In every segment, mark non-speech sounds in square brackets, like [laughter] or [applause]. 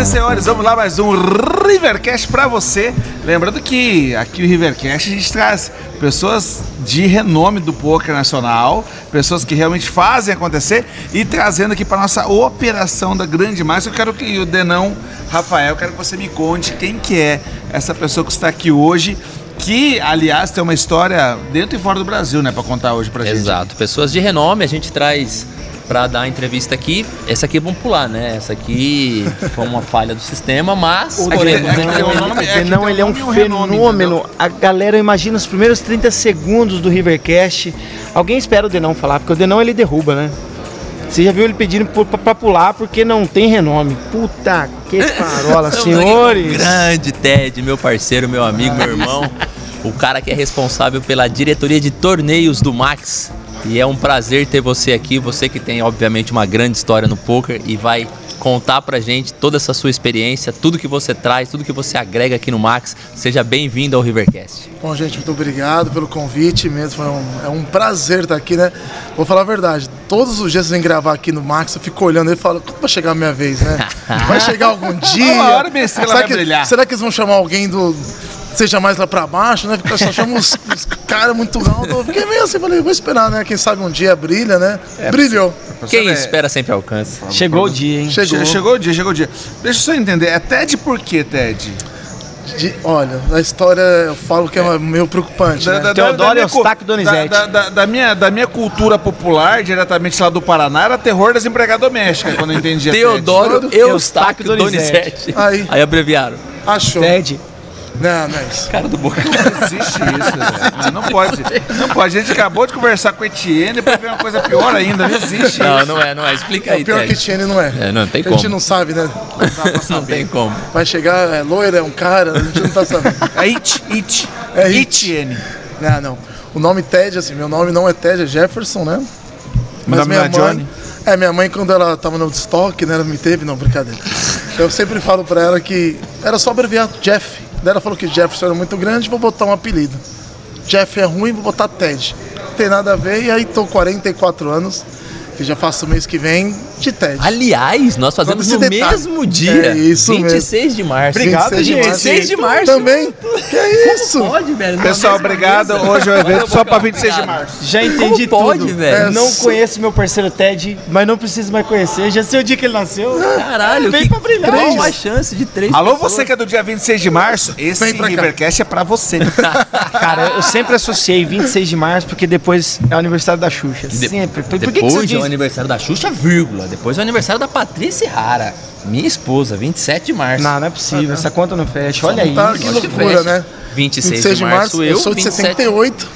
e senhores, vamos lá mais um Rivercast para você. Lembrando que aqui no Rivercast a gente traz pessoas de renome do poker nacional, pessoas que realmente fazem acontecer e trazendo aqui para nossa operação da Grande Massa. Eu quero que o Denão, Rafael, quero que você me conte quem que é essa pessoa que está aqui hoje que, aliás, tem uma história dentro e fora do Brasil, né, para contar hoje pra gente. Exato. Pessoas de renome, a gente traz para dar a entrevista aqui. Essa aqui vamos pular, né? Essa aqui foi uma falha do sistema, mas O é um nome- é tem um ele é um fenômeno. A galera imagina os primeiros 30 segundos do Rivercast. Alguém espera o Denão falar, porque o Denão ele derruba, né? Você já viu ele pedindo pra pular porque não tem renome. Puta que parola, [laughs] senhores. Grande Ted, meu parceiro, meu amigo, meu irmão. o cara que é responsável pela diretoria de torneios do Max. E é um prazer ter você aqui, você que tem obviamente uma grande história no poker e vai contar pra gente toda essa sua experiência, tudo que você traz, tudo que você agrega aqui no Max. Seja bem-vindo ao Rivercast. Bom, gente, muito obrigado pelo convite mesmo. É um, é um prazer estar aqui, né? Vou falar a verdade. Todos os dias vem gravar aqui no Max, eu fico olhando e falo, quando vai chegar a minha vez, né? [laughs] Vai chegar algum dia. Uma hora minha estrela será vai que, brilhar. Será que eles vão chamar alguém do. Seja mais lá pra baixo, né? Porque só chamam os, os caras muito altos. Eu fiquei meio assim, falei, vou esperar, né? Quem sabe um dia brilha, né? Brilhou. Quem Você- espera sempre alcança. Chegou o dia, hein? Chegou. Che- Chegou o dia, chegou o dia. Deixa eu só entender, é TED por quê, TED? De- olha, a história eu falo que é meio preocupante. né? Teodoro minha Eustáquio cu- Donizete. Da, da- da minha, da minha cultura popular, diretamente lá do Paraná, era terror das empregadas domésticas, quando eu entendia Teodoro Teodoro Eustáquio Eustáquio Donizete. Aí. Aí abreviaram. Achou. Ted. Não, não é isso. Cara do Boca. Não existe isso, velho. Mas Não pode. Não pode. A gente acabou de conversar com o Etienne pra ver uma coisa pior ainda. Não existe Não, isso. não é, não é. Explica É aí, o pior que Ted. Etienne não é. É, não tem A gente como. não sabe, né? [laughs] Não tem como. Vai chegar, é loira, é um cara, a gente não tá sabendo. É It, It. É. Etienne. Não, não. O nome Ted, assim, meu nome não é Ted, é Jefferson, né? Nome não é Johnny. É, minha mãe, quando ela tava no estoque, né? Ela me teve, não, brincadeira. Eu sempre falo pra ela que era só abreviar Jeff. Daí ela falou que Jefferson era muito grande, vou botar um apelido. Jeff é ruim, vou botar Ted. Não tem nada a ver, e aí tô 44 anos, que já faço o mês que vem de Ted. Aliás, nós fazemos no detalhe. mesmo dia. É isso 26 de março. Obrigado, 26 de gente. março. 26 de março. Também? Que é isso? Pode, velho. Pessoal, obrigado. mesa. Hoje é o evento só pra Obrigado. 26 de março. Já entendi Como pode, tudo. velho? É, Não só- conheço meu parceiro Ted, mas não preciso mais conhecer. Já sei o dia que ele nasceu. Caralho, Vem pra brilhar. qual Três. a chance de três Alô, pessoas? você que é do dia 26 de março, esse. Rivercast é pra você. [laughs] Cara, eu sempre associei 26 de março porque depois é o aniversário da Xuxa. De- Sempre. Por, por que, que Depois você diz? Aniversário da Xuxa, vírgula. Depois é o aniversário da Patrícia Rara, minha esposa, 27 de março. Não, não é possível. Essa conta não fecha. Olha aí. Tá, que loucura, fecha. né? 26, de março, eu, sou de 27. 78.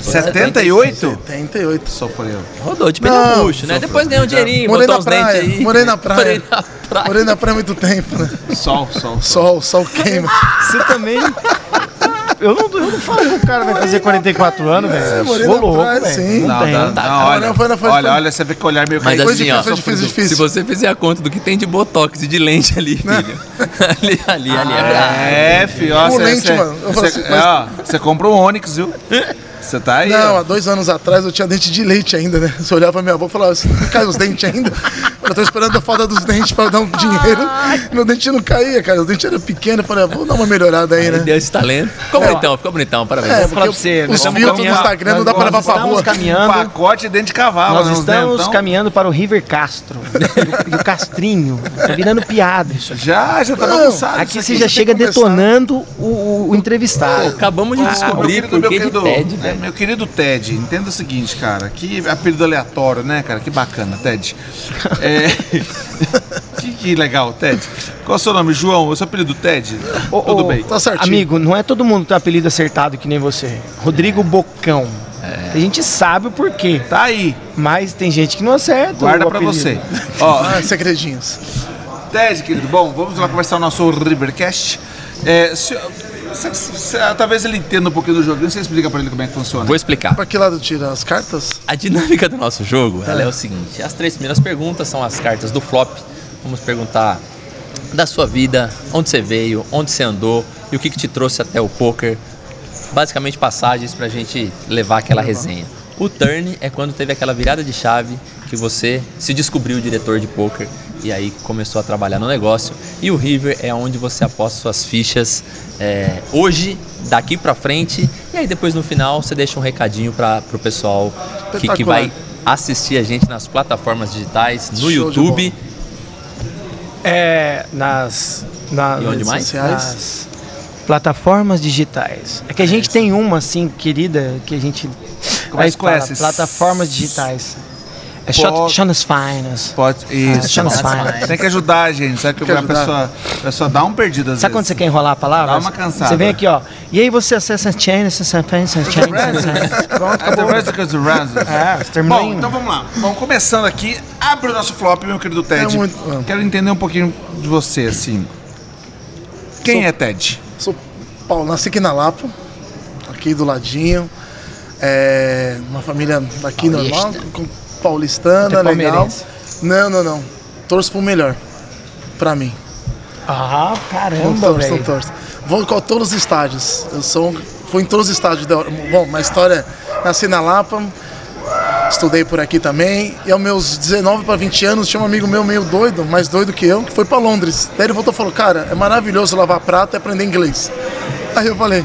78? 78. Sofreu. Rodou de pneu murcho, né? Depois ganhou um dinheirinho, Morei botou na uns dentes praia, aí. morei na [laughs] praia. Morei na praia. Morei na praia há muito tempo, né? Sol, sol. Sol, sol queima. Você também. Eu não, eu não falo que o cara vai fazer 44 anos, velho. Ô, na louco, velho. sim. Não, Não, tá, olha, olha, foi. olha, você vê que olhar meio Mas assim, ó, difícil, foi difícil, difícil. se você fizer a conta do que tem de botox e de lente ali, filho. [laughs] ali, ali, ali é brabo. É, filho, você- assim, é, compra um Onix, viu? [laughs] Você tá aí. Não, ó. há dois anos atrás eu tinha dente de leite ainda, né? Você olhava pra minha avó e falava assim, não cai os dentes ainda? Eu tô esperando a foda dos dentes pra dar um dinheiro. Meu dente não caía, cara. Os dentes eram pequenos. Eu falei, ah, vou dar uma melhorada aí, né? Deu esse talento. Ficou É. bonitão, ficou bonitão, parabéns. É, Vou falar porque pra você, os filtros no Instagram não dá pra levar pra rua. Caminhando. pacote de dente de cavalo. Nós né, estamos dentão. caminhando para o River Castro. E o Castrinho. Tá virando piada isso aqui. Já, já tá Não, bagunçado. Aqui você já chega detonando o, o entrevistado. Acabamos de Meu descobrir meu que de querido, TED, é, velho. Meu querido Ted, entenda o seguinte, cara, que apelido aleatório, né, cara? Que bacana, Ted. É, [laughs] que, que legal, Ted. Qual é o seu nome, João? O seu apelido Ted? Ô, Tudo ô, bem. Tá certinho. Amigo, não é todo mundo que tem apelido acertado que nem você. Rodrigo Bocão. A gente sabe o porquê, Tá aí, mas tem gente que não acerta. guarda pra você. [laughs] Ó, Ah, segredinhos. Ted, querido, bom, vamos lá conversar o nosso Rivercast. É, se- se- se- talvez ele entenda um pouquinho do joguinho, você explica pra ele como é que funciona. Vou explicar. Pra que lado tira as cartas? A dinâmica do nosso jogo ela é o seguinte: as três primeiras perguntas são as cartas do flop. Vamos perguntar da sua vida, onde você veio, onde você andou e o que, que te trouxe até o poker. Basicamente passagens pra gente levar aquela resenha. O turn é quando teve aquela virada de chave que você se descobriu diretor de poker e aí começou a trabalhar no negócio. E o River é onde você aposta suas fichas é, hoje, daqui pra frente, e aí depois no final você deixa um recadinho para pro pessoal que, que vai assistir a gente nas plataformas digitais, no Show YouTube. É, nas, na- E onde nas- mais? Sociais. nas plataformas digitais. É que a gente tem uma, assim, querida, que a gente... Como é que fala, Plataformas digitais. É Pode- Finance. Pode. Isso. chama Fine. Tem que ajudar a gente. Sabe que Tem que a pessoa, a pessoa dá um perdido às Sabe quando vezes. você quer enrolar a palavra? Dá uma cansada. Você vem aqui, ó. E aí você acessa a chain, acessa chain, acessa chain. [laughs] Pronto, É, acabou. É, você terminou Bom, então vamos lá. Vamos começando aqui. Abre o nosso flop, meu querido Ted. É muito-. Quero entender um pouquinho de você, assim. Quem Sou- é Ted? Sou Paulo, nasci aqui na Lapa, aqui do ladinho. É uma família daqui Paulista. normal, com- paulistana, Até legal. Não, não, não. Torço pro melhor. Pra mim. Ah, caramba, não velho. torço. Vou em todos os estádios. Eu sou, fui em todos os estádios. Da, bom, uma história. Nasci na Lapa, estudei por aqui também. E aos meus 19 para 20 anos, tinha um amigo meu meio doido, mais doido que eu, que foi para Londres. Daí ele voltou e falou: Cara, é maravilhoso lavar prato e aprender inglês. Aí eu falei: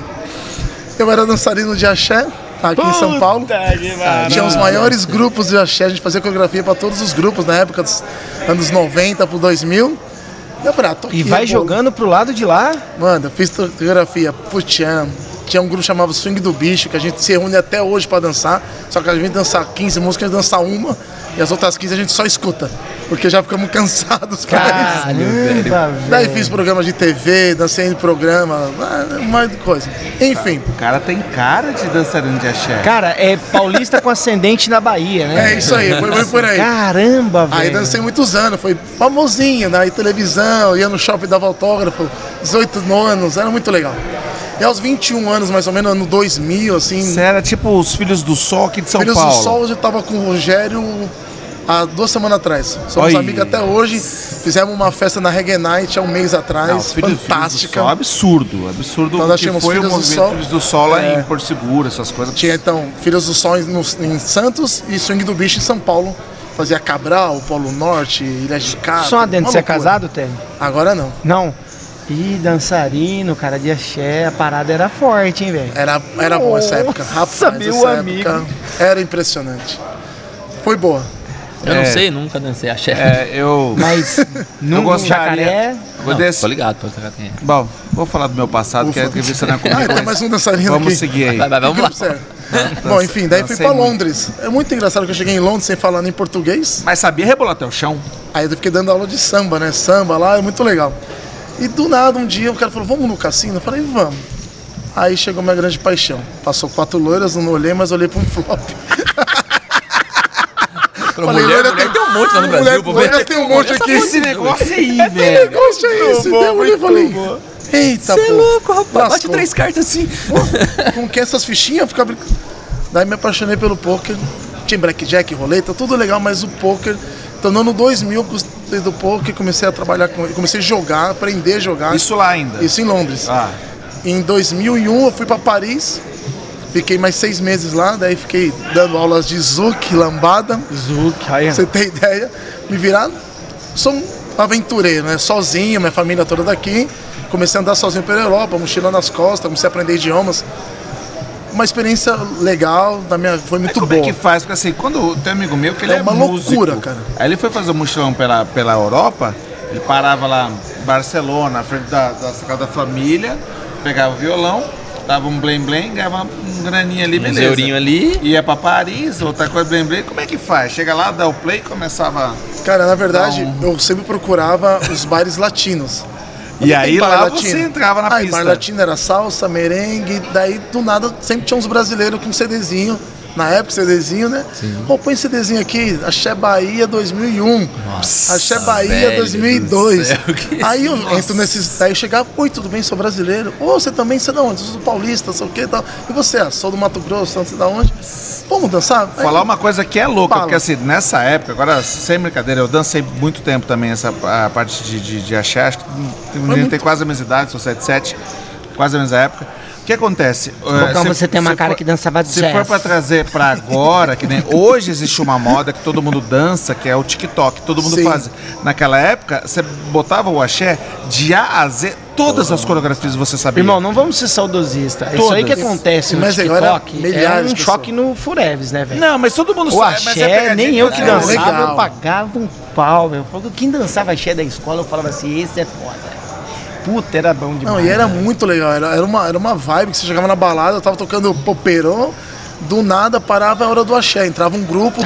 Eu era dançarino de axé, aqui em São Paulo. Tinha os maiores grupos de axé, a gente fazia coreografia para todos os grupos na época dos anos 90 pro 2000. E eu falei, ah, tô E vai jogando pro lado de lá. Mano, eu fiz coreografia pro Tchan. Tinha um grupo chamado Swing do Bicho, que a gente se reúne até hoje pra dançar. Só que a gente dançar 15 músicas, a gente dança uma. E as outras 15 a gente só escuta. Porque já ficamos [laughs] cansados pra isso. Caramba, Daí velho. fiz programa de TV, dancei em programa, ah, um monte de coisa. Enfim, O cara tem cara de dançarino de axé. Cara, é paulista com ascendente na Bahia, né? é isso aí, foi, foi por aí. Caramba, velho. Aí dancei muitos anos, foi famosinho, na televisão, ia no shopping, dava autógrafo, 18 anos, era muito legal. E aos 21 anos, mais ou menos, ano 2000, assim, Você era tipo os Filhos do Sol aqui de São Filhos Paulo. do Sol, eu tava com o Rogério há duas semanas atrás. Somos Oi. amigos até hoje. Fizemos uma festa na Reggae Night há um mês atrás, Não, Filhos- Filhos do fantástica. Sol, absurdo, absurdo Então nós tínhamos foi o Filhos do movimento Sol. Filhos do Sol lá É. em Porto Seguro, essas coisas. Tinha então Filhos do Sol em, em Santos e Swing do Bicho em São Paulo. Fazia Cabral, Polo Norte, Ilha de Cabra. Só adentro, uma você é casado, Tênis? Agora não. Não. Ih, dançarino, cara de axé, a parada era forte, hein, velho? Era, era bom essa época. Rapaz, meu essa amigo. época era impressionante. Foi boa. Eu É. não sei, nunca dancei axé. É, eu. [laughs] Mas Eu no gostaria. jacaré, Vou Não, desse- tô ligado, tô ligado é. Bom, vou falar do meu passado, que é que você não é Ah, tem mas mais um dançarino Vamos aqui. seguir aí. Vai, vai, vamos lá. é? Bom, enfim, daí fui pra muito. Londres. É muito engraçado que eu cheguei em Londres sem falar nem português. Mas sabia rebolar até o chão? Aí eu fiquei dando aula de samba, né? Samba lá, é muito legal. E do nada, um dia, o cara falou, vamos no cassino? Eu falei, vamos. Aí chegou minha grande paixão. Passou quatro loiras, não olhei, mas olhei pra um flop. [laughs] Falei, mulher, mulher tem- tem um monte lá no [laughs] Mulher- Brasil. loira tem um monte aqui. Esse negócio aí, [laughs] velho. negócio é esse? Daí eu olhei e falei, eita, Você é louco, rapaz. Bate lascou. três cartas assim. Com que essas fichinhas? Ficar brincando. Daí me apaixonei pelo poker. Tinha blackjack, roleta, tudo legal, mas o poker. No ano 2000, eu gostei do poker, comecei a trabalhar com ele, comecei a jogar, aprender a jogar. Isso lá ainda. Isso em Londres. Ah, Em 2001, eu fui para Paris, fiquei mais seis meses lá, daí fiquei dando aulas de zouk, lambada. Zuc, aí, você ter ideia, me virar. Sou um aventureiro, né? Sozinho, minha família toda daqui. Comecei a andar sozinho pela Europa, mochila nas costas, comecei a aprender idiomas. Uma experiência legal, da minha, foi muito como boa. é que faz? Porque assim, quando tem um amigo meu que ele É é, uma músico, loucura, cara. Aí ele foi fazer um mochilão pela, pela Europa, ele parava lá em Barcelona, na frente da, da sacada da família, pegava o violão, dava um blém blém, ganhava um graninha ali, Um beleza. eurinho ali. Ia pra Paris, outra coisa blém blém. Como é que faz? Chega lá, dá o play e começava... Cara, na verdade, Não. eu sempre procurava os bares latinos. E aí lá você entrava na Aí, pista. bar era salsa, merengue, daí do nada sempre tinha uns brasileiros com CDzinho. Na época, CDzinho, né? Pô, põe CDzinho aqui, Axé Bahia 2001. Nossa, Axé Bahia velho 2002. do céu, que- Aí eu entro nesses. Daí eu chegava, oi, tudo bem? Sou brasileiro. Ô, você também? Você é da onde? Eu sou paulista, sei o que e tal. E você? Ah, sou do Mato Grosso, não sei da onde. Vamos dançar? Aí, Falar uma coisa que é louca, Fala. porque assim, nessa época, agora, sem brincadeira, eu dancei muito tempo também essa a parte de, de, de axé, acho que tem, muito- tem quase a mesma idade, sou 77, quase a mesma época. O que acontece? Bocão, você tem uma cara for- que dançava Se jazz. for pra trazer pra agora, que nem [laughs] hoje existe uma moda que todo mundo dança, que é o TikTok, todo mundo Sim. faz. Naquela época, você botava o axé de A a Z, todas as coreografias você sabia. Irmão, não vamos ser saudosistas. Isso aí que acontece no Mas TikTok é um choque no Fureves, né, velho? não, mas todo mundo O sabe. mas é axé, pegadinha nem eu que É, dançava, legal. eu pagava um pau, meu. Quem dançava axé da escola, eu falava assim, esse é foda. Puta, era bom demais. Não, e era muito legal. Era, era, uma, era uma vibe que você chegava na balada, eu tava tocando popeirão, do nada parava a hora do axé. Entrava um grupo,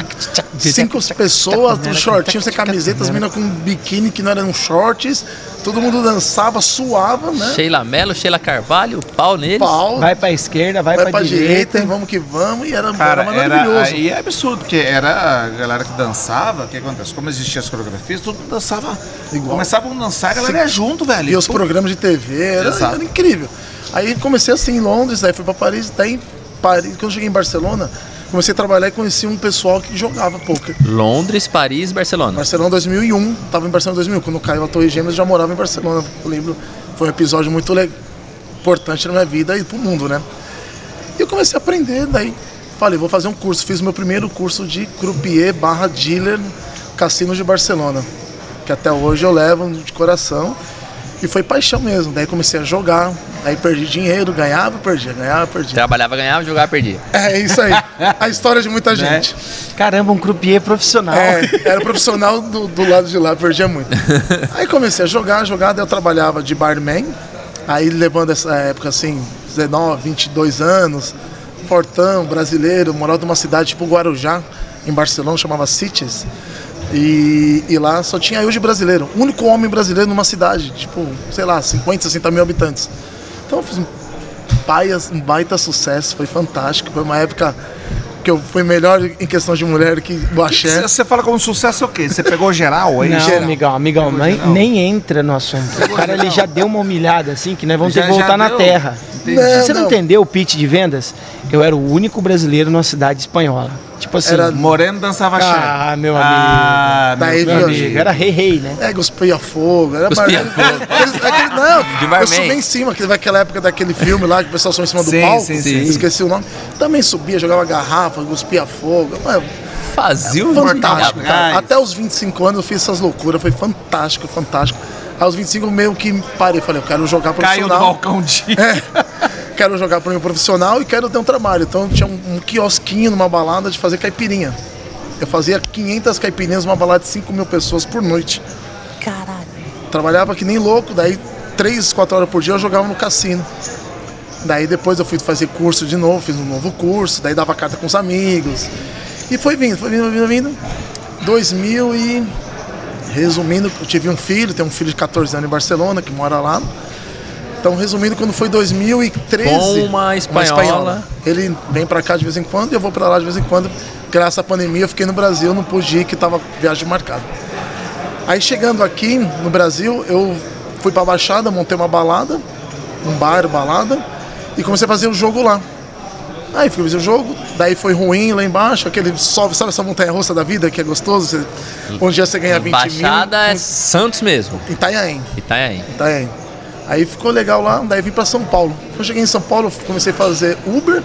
cinco pessoas, um shortinho, sem camiseta, as minas com biquíni que não eram shorts. Todo mundo dançava, suava, né? Sheila Mello, Sheila Carvalho, pau neles. Pau, Vai pra esquerda, vai, vai pra, pra direita. direita, e vamos que vamos. E era, Cara, era era, maravilhoso. aí é absurdo, porque era a galera que dançava, o que acontece? Como existiam as coreografias, todo mundo dançava Igual. Começavam a dançar, a galera ia junto, velho. E os programas de TV, era, era incrível. Aí comecei assim em Londres, daí fui pra Paris, daí em Paris, quando eu cheguei em Barcelona, comecei a trabalhar e conheci um pessoal que jogava poker. Londres, Paris, Barcelona. Barcelona 2001, tava em Barcelona 2001, quando caiu a Torre Gêmeas eu já morava em Barcelona, eu lembro, foi um episódio muito importante na minha vida e pro mundo, né? E eu comecei a aprender, daí falei, vou fazer um curso, fiz o meu primeiro curso de croupier barra dealer no Cassino de Barcelona, que até hoje eu levo de coração, e foi paixão mesmo, daí comecei a jogar, daí perdi dinheiro, ganhava, perdia, ganhava, perdia. Trabalhava, ganhava, jogava, perdia. É isso aí, [laughs] a história de muita gente. Caramba, um croupier profissional. É, era profissional do, do lado de lá, perdia muito. [laughs] Aí comecei a jogar, jogar, daí eu trabalhava de barman, aí levando essa época assim, 19, 22 anos, fortão, brasileiro, morava numa cidade tipo Guarujá, em Barcelona, chamava Cities. E, e lá só tinha eu de brasileiro, único homem brasileiro numa cidade, tipo, sei lá, 50, 60 mil habitantes. Então eu fiz um, baita, um baita sucesso, foi fantástico, foi uma época que eu fui melhor em questão de mulher que o axé. Você fala como sucesso o quê? Você pegou geral aí? Não, geral. amigão, amigão, nem, nem entra no assunto. O cara ele já deu uma humilhada assim que nós vamos ter Já- que voltar na deu. terra. Entendi. Se você não, Não, não. entendeu o pitch de vendas, eu era o único brasileiro numa cidade espanhola. Tipo assim, Era- Moreno dançava axé. Ah, meu Ah, Daí, meu meu viu, amigo, era rei rei, né? É, cuspia fogo. Era Cuspia mar- fogo. [laughs] Aquele- aquele- não, De eu subi em cima, que aquela época daquele filme lá que o pessoal subiu em cima do Sim, palco. sim, sim. Esqueci o nome. Também subia, jogava garrafa, cuspia fogo. Mano, Fazia o fantástico, cara. Até os 25 anos eu fiz essas loucuras. Foi fantástico, fantástico. Aos 25 meio que parei. Falei, eu quero jogar Caiu do profissional. balcão de. [laughs] quero jogar para mim profissional e quero ter um trabalho. Então tinha um, um quiosquinho numa balada de fazer caipirinha. Eu fazia 500 caipirinhas numa balada de 5 mil pessoas por noite. Caralho. Trabalhava que nem louco, daí 3, 4 horas por dia eu jogava no cassino. Daí depois eu fui fazer curso de novo, fiz um novo curso, daí dava carta com os amigos. E foi vindo, foi vindo, foi vindo, vindo. 2000 e... Resumindo, eu tive um filho, tenho um filho de 14 anos em Barcelona, que mora lá. Então, resumindo, quando foi 2013... Com uma espanhola. Ele vem pra cá de vez em quando e eu vou pra lá de vez em quando. Graças à pandemia eu fiquei no Brasil, não pude ir, que tava viagem marcada. Aí chegando aqui no Brasil, eu fui pra Baixada, montei uma balada, um bar, balada, e comecei a fazer o jogo lá. Aí fui o jogo, daí foi ruim lá embaixo, aquele sobe, sabe essa montanha russa da vida que é gostoso? Você, um dia você ganha 20 Baixada é mil. Santos mesmo. Em Itanhaém. Itanhaém. Itanhaém. Aí ficou legal lá, daí vim pra São Paulo. Quando eu cheguei em São Paulo, comecei a fazer Uber,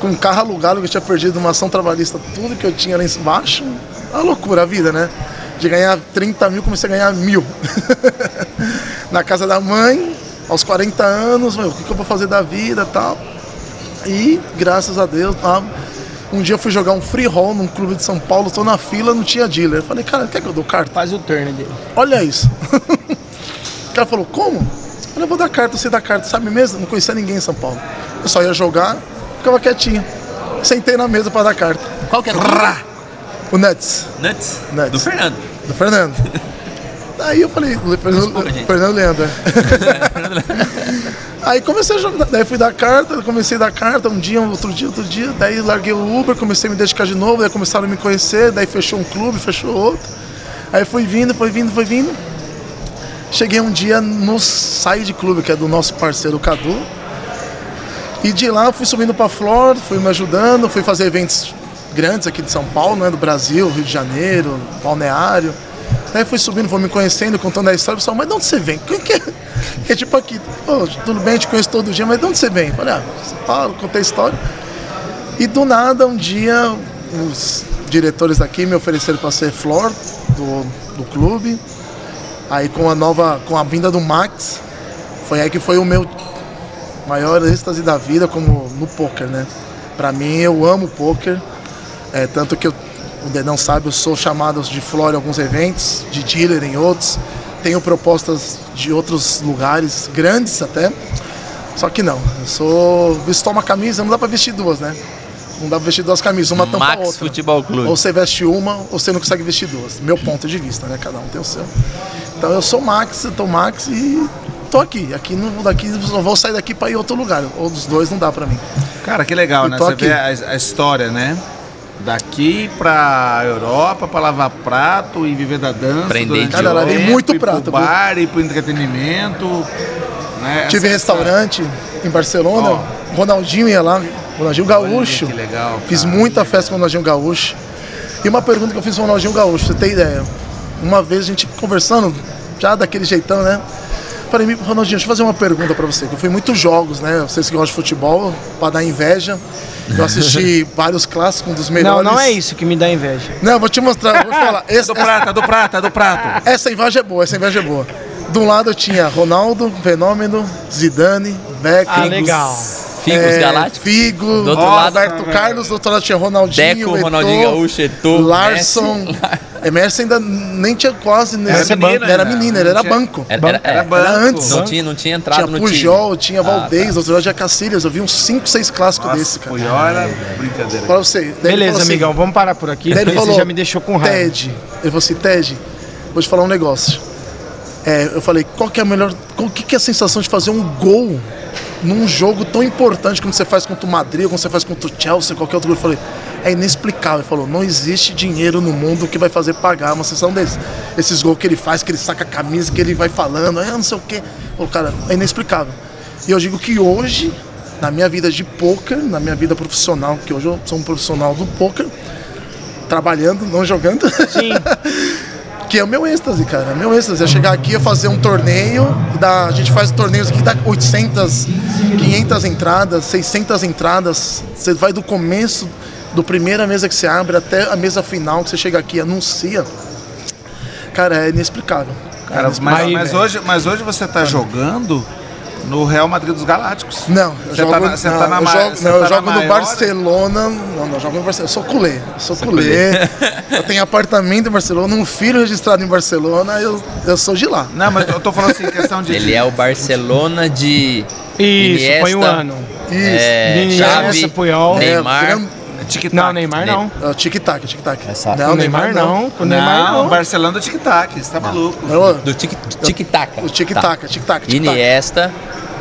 com um carro alugado que eu tinha perdido uma ação trabalhista, tudo que eu tinha lá embaixo. Uma loucura a vida, né? De ganhar 30 mil, comecei a ganhar mil. [laughs] Na casa da mãe, aos 40 anos, meu, o que, que eu vou fazer da vida e tal. E graças a Deus, tá? um dia eu fui jogar um free roll num clube de São Paulo, tô na fila, não tinha dealer. Eu falei, cara, quer que eu dou carta? Faz o turn dele. Olha isso. [laughs] o cara falou, como? Eu falei, eu vou dar carta, você dá carta, sabe mesmo? Não conhecia ninguém em São Paulo. Eu só ia jogar, ficava quietinho. Sentei na mesa para dar carta. Qual que era o Nuts, Nuts. Nuts. Do Fernando. do Fernando. [laughs] Daí eu falei, Fernando, gente. Fernando Leandro. [laughs] Aí comecei a jogar, daí fui dar carta, comecei a dar carta um dia, outro dia, outro dia, daí larguei o Uber, comecei a me dedicar de novo, daí começaram a me conhecer, daí fechou um clube, fechou outro. Aí fui vindo, foi vindo, foi vindo. Cheguei um dia no Side Clube, que é do nosso parceiro Cadu. E de lá fui subindo para Flor, fui me ajudando, fui fazer eventos grandes aqui de São Paulo, né, do Brasil, Rio de Janeiro, Balneário. Daí fui subindo, fui me conhecendo, contando a história, pessoal, mas de onde você vem? Que é? [laughs] Tipo aqui, "Ô, tudo bem, te conheço todo dia, mas de onde você vem? Falei, ah, São Paulo, contei a história. E do nada, um dia, os diretores daqui me ofereceram para ser flor do, do clube. Aí com a nova, com a vinda do Max, foi aí que foi o meu maior êxtase da vida como no poker, né? Pra mim, eu amo poker, é, tanto que eu, o Dedão sabe, eu sou chamado de flor em alguns eventos, de dealer em outros, tenho propostas de outros lugares, grandes até, só que não, eu sou, vestir uma camisa, não dá pra vestir duas, né? Não dá pra vestir duas camisas, uma tampa a Max outra. Futebol Clube. Ou você veste uma, ou você não consegue vestir duas. Meu ponto de vista, né? Cada um tem o seu. Então eu sou Max, eu tô Max e tô aqui. Aqui não, daqui, não vou sair daqui pra ir outro lugar. Ou dos dois não dá pra mim. Cara, que legal, Eu né? Você aqui. vê a, a história, né? Daqui pra Europa, pra lavar prato e viver da dança. Aprender durante Cara, tempo, muito pro prato, viu? bar, ir pro entretenimento. Né? Tive Essa- restaurante em Barcelona, Ó. Ronaldinho ia lá, Ronaldinho Olha Gaúcho. Que legal. Fiz cara. muita festa com o Ronaldinho Gaúcho. E uma pergunta que eu fiz com o Ronaldinho Gaúcho, pra você ter ideia. Uma vez a gente conversando, já daquele jeitão, né? Falei, "Me- Ronaldinho, deixa eu fazer uma pergunta pra você. Que eu fui muitos jogos, né? Vocês que gostam de futebol, pra dar inveja. Eu assisti [laughs] vários clássicos, um dos Não, melhores. não é isso que me dá inveja. Não, vou te mostrar, vou falar. [laughs] É Esse, do prata, é do prata, é do prato. essa inveja é boa, essa inveja é boa. De um lado eu tinha Ronaldo, Fenômeno, Zidane, Beckham. Ah, legal. Figos é, Galácticos. Figo, Do outro lado, Roberto velho. Carlos, do outro lado tinha Ronaldinho, Deco, Eto'o, Ronaldinho Gaúcho, Eto'o, Larson. Messi. [laughs] Emerson ainda nem tinha quase nesse Era menino banco. Era menino, ele era tinha- banco. Era, era, Era é, banco. antes. Não tinha, não tinha entrado Tinha no Pujol, time. tinha Ah, Valdez, outro lado tinha Cacilhas. Eu vi uns 5, 6 clássicos Nossa, desse, cara. Puyol era brincadeira. Pra você. Beleza, assim- amigão, vamos parar por aqui. Daí ele falou, você já me deixou com raiva. Ted. Ele falou assim, Ted, vou te falar um negócio. É, eu falei, qual que é a melhor. O que, que é a sensação de fazer um gol num jogo tão importante como você faz contra o Madrid, como você faz contra o Chelsea, qualquer outro jogo? Eu falei, é inexplicável. Ele falou, não existe dinheiro no mundo que vai fazer pagar uma sessão desses. Esses gols que ele faz, que ele saca a camisa, que ele vai falando, ah, não sei o quê. O cara, é inexplicável. E eu digo que hoje, na minha vida de poker, na minha vida profissional, que hoje eu sou um profissional do poker, trabalhando, não jogando. Sim. [laughs] que é o meu êxtase, cara. É meu êxtase. É chegar aqui e fazer um torneio. Dá, a gente faz torneios aqui, dá 800, 500 entradas, 600 entradas. Você vai do começo, do primeira mesa que você abre até a mesa final, que você chega aqui e anuncia. Cara, é inexplicável. Cara, mas, mas hoje, mas hoje você tá jogando no Real Madrid dos Galácticos. Não, eu Você jogo, tá na- você não, tá na eu ma- jogo, não, tá eu jogo no maior- Barcelona. Não, não, eu jogo no Barcelona. Eu sou culé. Eu sou culé. [laughs] eu tenho apartamento em Barcelona, um filho registrado em Barcelona, eu, eu sou de lá. Não, mas eu tô falando assim, questão de. [laughs] Ele é o Barcelona de Isso, Iniesta, põe um ano. Isso. É, Iniesta, Chave, Puyol. Neymar. É, Tic-tac. Não, Neymar não. É o tic-tac, tic-tac. Essa- Não, o Neymar não. O Neymar Não, não. Barcelona do tic-tac, você tá maluco. Do tic- tic-tac. O tic-tac, tic-tac, tic-tac. Iniesta,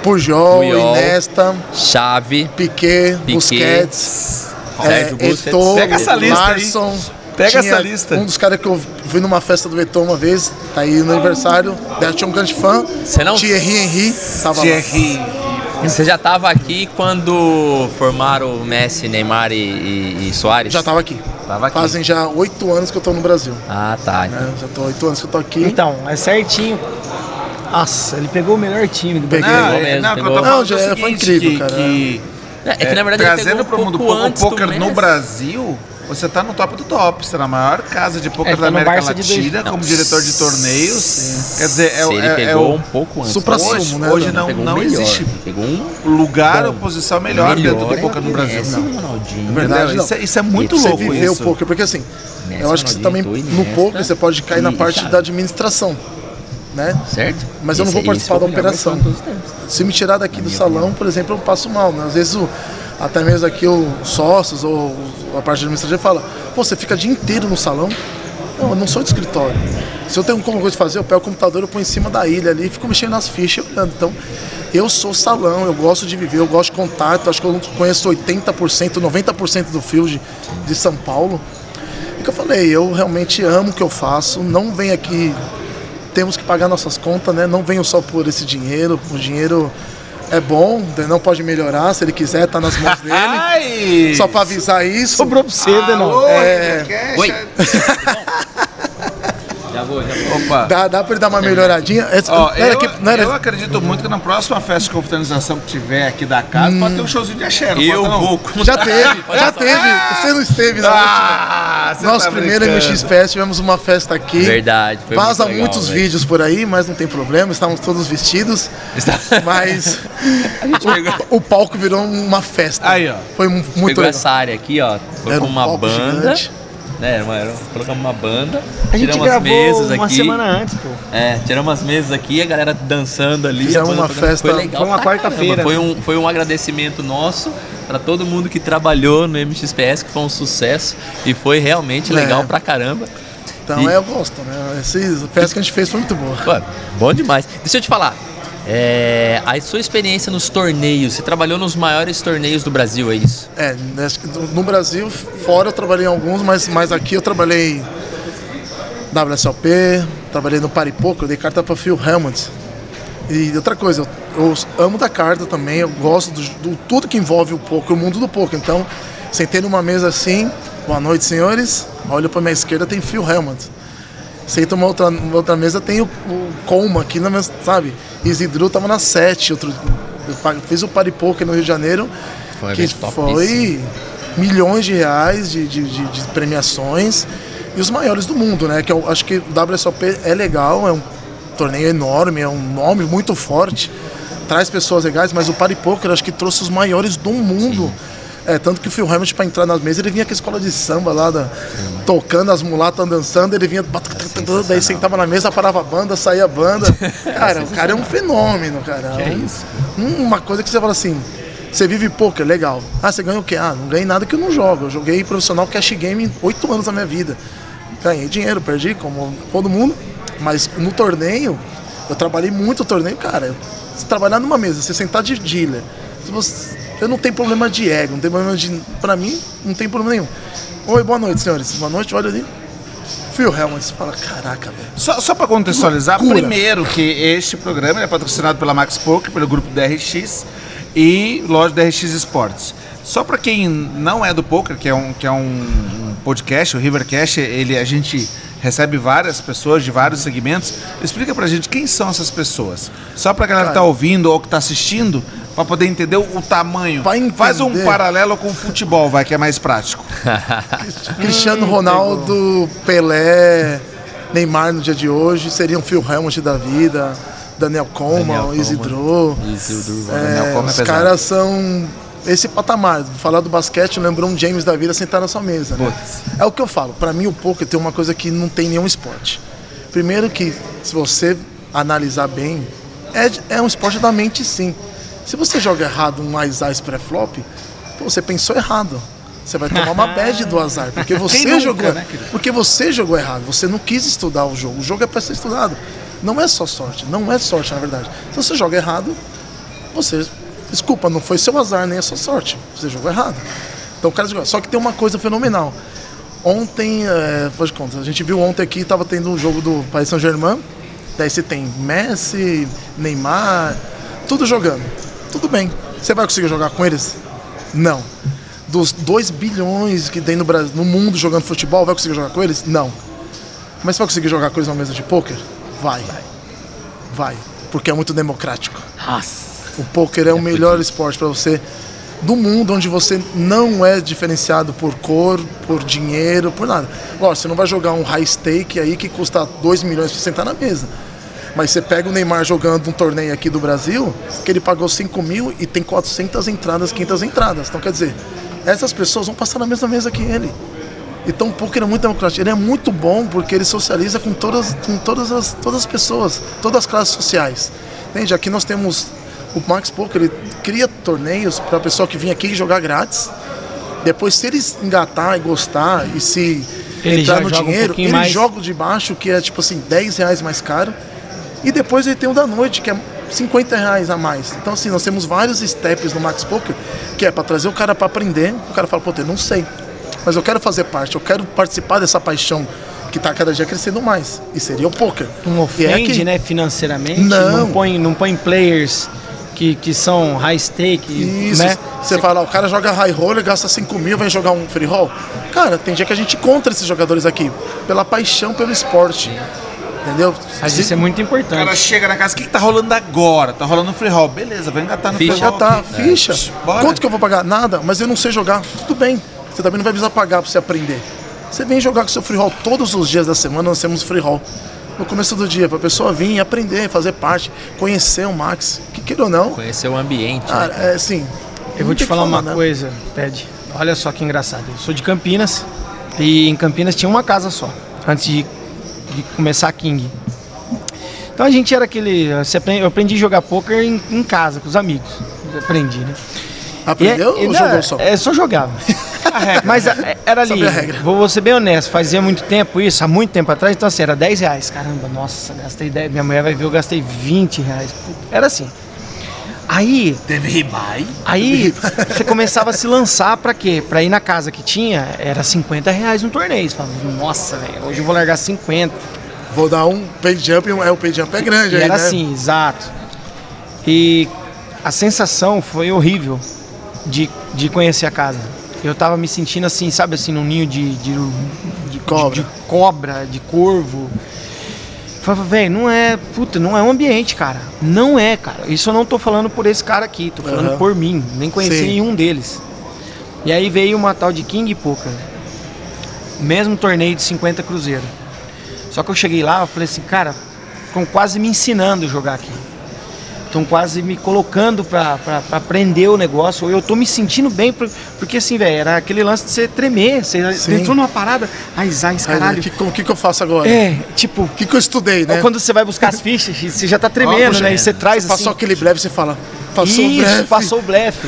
Pujol, Puyol. Iniesta, Chave, Piquet, Piquet, Busquets, Sérgio é, Busquets. Eto'o, Pega essa lista aí. Larson. Pega Tinha essa lista. Um dos caras que eu fui numa festa do Eto'o uma vez, tá aí no aniversário, daí eu tinha um grande fã. Você não- Thierry Henry, tava lá. Thierry. Você já estava aqui quando formaram o Messi, Neymar e, e, e Soares? Já tava aqui. Tava aqui. Fazem já oito anos que eu tô no Brasil. Ah, tá. né? Já tô oito anos que eu tô aqui. Então, é certinho. Nossa, ele pegou o melhor time do Peguei. Brasil. Não, Pegou é, mesmo, não, o tô pegou. Não, é o já seguinte, foi incrível, que, cara. que, É, é que na verdade ele trazendo pegou pro um mundo pouco do antes do poker no. Brasil, você tá no top do top. Você tá na maior casa de poker É, da tá América Barça de Latina, dois- como diretor de torneios. Quer dizer, é, o- Se ele é, é pegou o um pouco antes. Supra-sumo, hoje, né, hoje não, não o melhor. existe um lugar ou posição melhor, dentro do melhor poker no é Brasil. Não. o Ronaldinho. Verdade, não. Isso, é, isso é muito você louco viver isso. o poker, porque assim, Messi, eu acho que você também, no poker, você pode cair na e parte da administração, né? Certo? Mas eu não Esse- vou esse participar da melhor operação. Se me tirar daqui do salão, por exemplo, eu passo mal. Né? Às vezes, o, até mesmo aqui os sócios ou a parte administrativa fala: você fica o dia inteiro no salão? Não, eu não sou de escritório. Se eu tenho alguma coisa de fazer, eu pego o computador, eu ponho em cima da ilha ali e fico mexendo nas fichas olhando. Então, eu sou salão, eu gosto de viver, eu gosto de contato. Acho que eu conheço 80%, 90% do field de São Paulo. E que eu falei, eu realmente amo o que eu faço. Não venho aqui temos que pagar nossas contas, né? Não venho só por esse dinheiro. O dinheiro é bom, não pode melhorar. Se ele quiser, tá nas mãos [laughs] dele. Ai! Só pra avisar isso. Sobrou pra você, Denão. É. Rivercast. Oi. [laughs] Já. Opa. Dá, dá pra ele dar uma melhoradinha? Essa- Ó, não era eu, que- não era- eu acredito muito que na próxima festa de confraternização que tiver aqui da casa, pode ter um showzinho de axé, não Eu pode, não? vou Já teve, já teve. Você não esteve na última. Ah, você Nosso tá primeiro brincando. MX Fest, tivemos uma festa aqui. Verdade. Foi Vaza muito legal, muitos velho. vídeos por aí, mas não tem problema, estávamos todos vestidos. Está- Mas [laughs] pegou, o palco virou uma festa. Aí, ó. Foi mu- muito pegou legal. essa área aqui, ó. Foi Era com um uma palco banda. gigante. Né, mano? Colocamos uma banda. A gente tiramos as mesas uma aqui. semana antes, pô. É, tiramos as mesas aqui, a galera dançando ali. Fizemos uma tocando. festa- Foi legal foi uma quarta-feira. Foi um, foi um agradecimento nosso pra todo mundo que trabalhou no MXPS, que foi um sucesso. E foi realmente É. legal pra caramba. Então E- é, eu gosto, né? Essa festa que a gente fez foi muito boa. Pô, bom demais. Deixa eu te falar. É, a sua experiência nos torneios, você trabalhou nos maiores torneios do Brasil, é isso? É, no Brasil, fora eu trabalhei em alguns, mas, mas aqui eu trabalhei WSOP, trabalhei no Paripoco, eu dei carta para Phil Helmut. E outra coisa, eu, eu amo da carta também, eu gosto do, do tudo que envolve o poker, o mundo do poker. Então, sentei numa mesa assim, boa noite senhores, olho para minha esquerda tem Phil Helmut. Sento numa outra, numa outra mesa tem o, o Colma aqui na mesa, sabe? Isidro tava na 7, outro, eu fiz o Paripoker no Rio de Janeiro, Foi que foi milhões de reais de, de, de- de premiações e os maiores do mundo, né? Que eu acho que o WSOP é legal, é um torneio enorme, é um nome muito forte, traz pessoas legais, mas o Party Poker acho que trouxe os maiores do mundo. É, tanto que o Phil Hammond, para entrar nas mesas, ele vinha com a escola de samba lá, da- tocando as mulatas dançando, ele vinha, daí sentava na mesa, parava a banda, saía a banda. [laughs] Cara, o cara é um fenômeno, cara. Que é isso? uma coisa que você fala assim, você vive poker, legal. Ah, você ganha o quê? Ah, não ganhei nada que eu não jogo. Eu joguei profissional cash game oito anos da minha vida. Ganhei dinheiro, perdi, como todo mundo. Mas no torneio, eu trabalhei muito no torneio, cara. Você trabalhar numa mesa, você sentar de dealer. Se você, eu não tenho problema de ego, não tem problema de. Pra mim, não tem problema nenhum. Oi, boa noite, senhores. Boa noite, olha ali. Phil Helmut, você fala, caraca, velho. Só, só para contextualizar, Loucura. primeiro que este programa é patrocinado pela Max Poker, pelo grupo DRX e loja DRX Esportes. Só para quem não é do poker, que é um, que é um, podcast, o Rivercast, ele, a gente recebe várias pessoas de vários segmentos. Explica pra gente quem são essas pessoas. Só pra galera que tá ouvindo ou que tá assistindo, para poder entender o, tamanho. Pra Faz um paralelo com o futebol, vai, que é mais prático. [laughs] Cristiano Ronaldo, Pelé, Neymar no dia de hoje, seriam Phil Helmut da vida, Daniel Coleman. Isidro. Isildur, É, é os caras são esse patamar. Falar do basquete lembrou um James da vida sentar na sua mesa. né? É o que eu falo. Pra mim, o poker tem uma coisa que não tem nenhum esporte. Primeiro que, se você analisar bem, é, é um esporte da mente sim. Se você joga errado um mais ice pré-flop, você pensou errado. Você vai tomar uma [laughs] bad do azar, porque você nunca, jogou, né, porque você jogou errado. Você não quis estudar o jogo. O jogo é para ser estudado. Não é só sorte, não é sorte na verdade. Se você joga errado, você. Desculpa, não foi seu azar nem a sua sorte. Você jogou errado. Então o cara jogou. Só que tem uma coisa fenomenal. Ontem, é, faz de conta, a gente viu ontem aqui, tava tendo um jogo do Paris Saint-Germain. Daí você tem Messi, Neymar, tudo jogando. Tudo bem. Você vai conseguir jogar com eles? Não. Dos 2 bilhões que tem no Brasil, no mundo jogando futebol, vai conseguir jogar com eles? Não. Mas você vai conseguir jogar com eles numa mesa de pôquer? Vai. Vai. Porque é muito democrático. O poker é o melhor esporte para você do mundo, onde você não é diferenciado por cor, por dinheiro, por nada. Lógico, você não vai jogar um high stake aí que custa 2 milhões para sentar na mesa. Mas você pega o Neymar jogando um torneio aqui do Brasil, que ele pagou 5 mil e tem 400 entradas, 500 entradas. Então, quer dizer, essas pessoas vão passar na mesma mesa que ele. Então o poker é muito democrático. Ele é muito bom porque ele socializa com todas, com todas, as, todas as pessoas, todas as classes sociais. Entende? Aqui nós temos o Max Poker, ele cria torneios para a pessoa que vem aqui jogar grátis. Depois, se eles engatar e gostar e se Ele entrar no um dinheiro, pouquinho ele mais. joga de baixo, que é tipo assim, 10 reais mais caro. E depois ele tem o da noite, que é 50 reais a mais. Então, assim, nós temos vários steps no Max Poker, que é para trazer o cara para aprender. O cara fala, pô, eu não sei, mas eu quero fazer parte, eu quero participar dessa paixão que tá cada dia crescendo mais. E seria o poker. Não é ofende, aqui. né, financeiramente. Não. Não põe, não põe players que, que são high stake, Isso, né? você fala, o cara joga high roller, gasta 5 mil, vem jogar um free roll. Cara, tem dia que a gente encontra esses jogadores aqui, pela paixão pelo esporte. Entendeu? Mas isso é muito O cara importante. chega na casa, o que, que tá rolando agora? Tá rolando free roll. Beleza, vai engatar no Ficha. free roll. tá, aqui. ficha. É. Bora. Quanto que eu vou pagar? Nada, mas eu não sei jogar. Tudo bem. Você também não vai precisar pagar pra você aprender. Você vem jogar com seu free roll todos os dias da semana, nós temos free roll. No começo do dia, pra pessoa vir aprender, fazer parte, conhecer o Max. Que queira ou não, Conhecer o ambiente. cara, né? é assim. Eu vou te falar que uma né? coisa, Ted. Olha só que engraçado. Eu sou de Campinas e em Campinas tinha uma casa só, antes de, de começar a King. Então a gente era aquele. Eu aprendi a jogar poker em, em casa, com os amigos. Aprendi, né? É- Aprendeu e ou não, jogou só? É, só jogava. [laughs] Mas é, era ali, regra. vou ser bem honesto, fazia muito tempo isso, há muito tempo atrás, então assim, era 10 reais. Caramba, nossa, gastei 10, minha mulher vai ver, eu gastei 20 reais. Era assim. Aí, Teve ribai. Aí você começava a se lançar pra quê? Pra ir na casa que tinha, era 50 reais um torneio. Você falava, nossa, velho, hoje eu vou largar 50. Vou dar um pay jump, é, o pay jump é grande E aí, era né? assim, exato. E a sensação foi horrível de, de conhecer a casa. Eu tava me sentindo assim, sabe assim, num ninho de, de, de Cobra. de, de cobra, de corvo. Falava, velho, não é, puta, não é um ambiente, cara. Não é, cara. Isso eu não tô falando por esse cara aqui, tô falando Aham. por mim. Nem conheci Sim. nenhum deles. E aí veio uma tal de King Poker. Mesmo torneio de 50 cruzeiro. Só que eu cheguei lá, eu falei assim, cara, estão quase me ensinando a jogar aqui. Estão quase me colocando pra aprender o negócio. Eu tô me sentindo bem, por- porque assim, velho, era aquele lance de você tremer. Você Sim. entrou numa parada, ai, Aí, caralho. O que, que que eu faço agora? É, tipo, O que, que eu estudei, né? ou quando você vai buscar as fichas, você já tá tremendo, né? E você traz assim. Passou aquele blefe, você fala, passou o Isso, blefe. passou o blefe.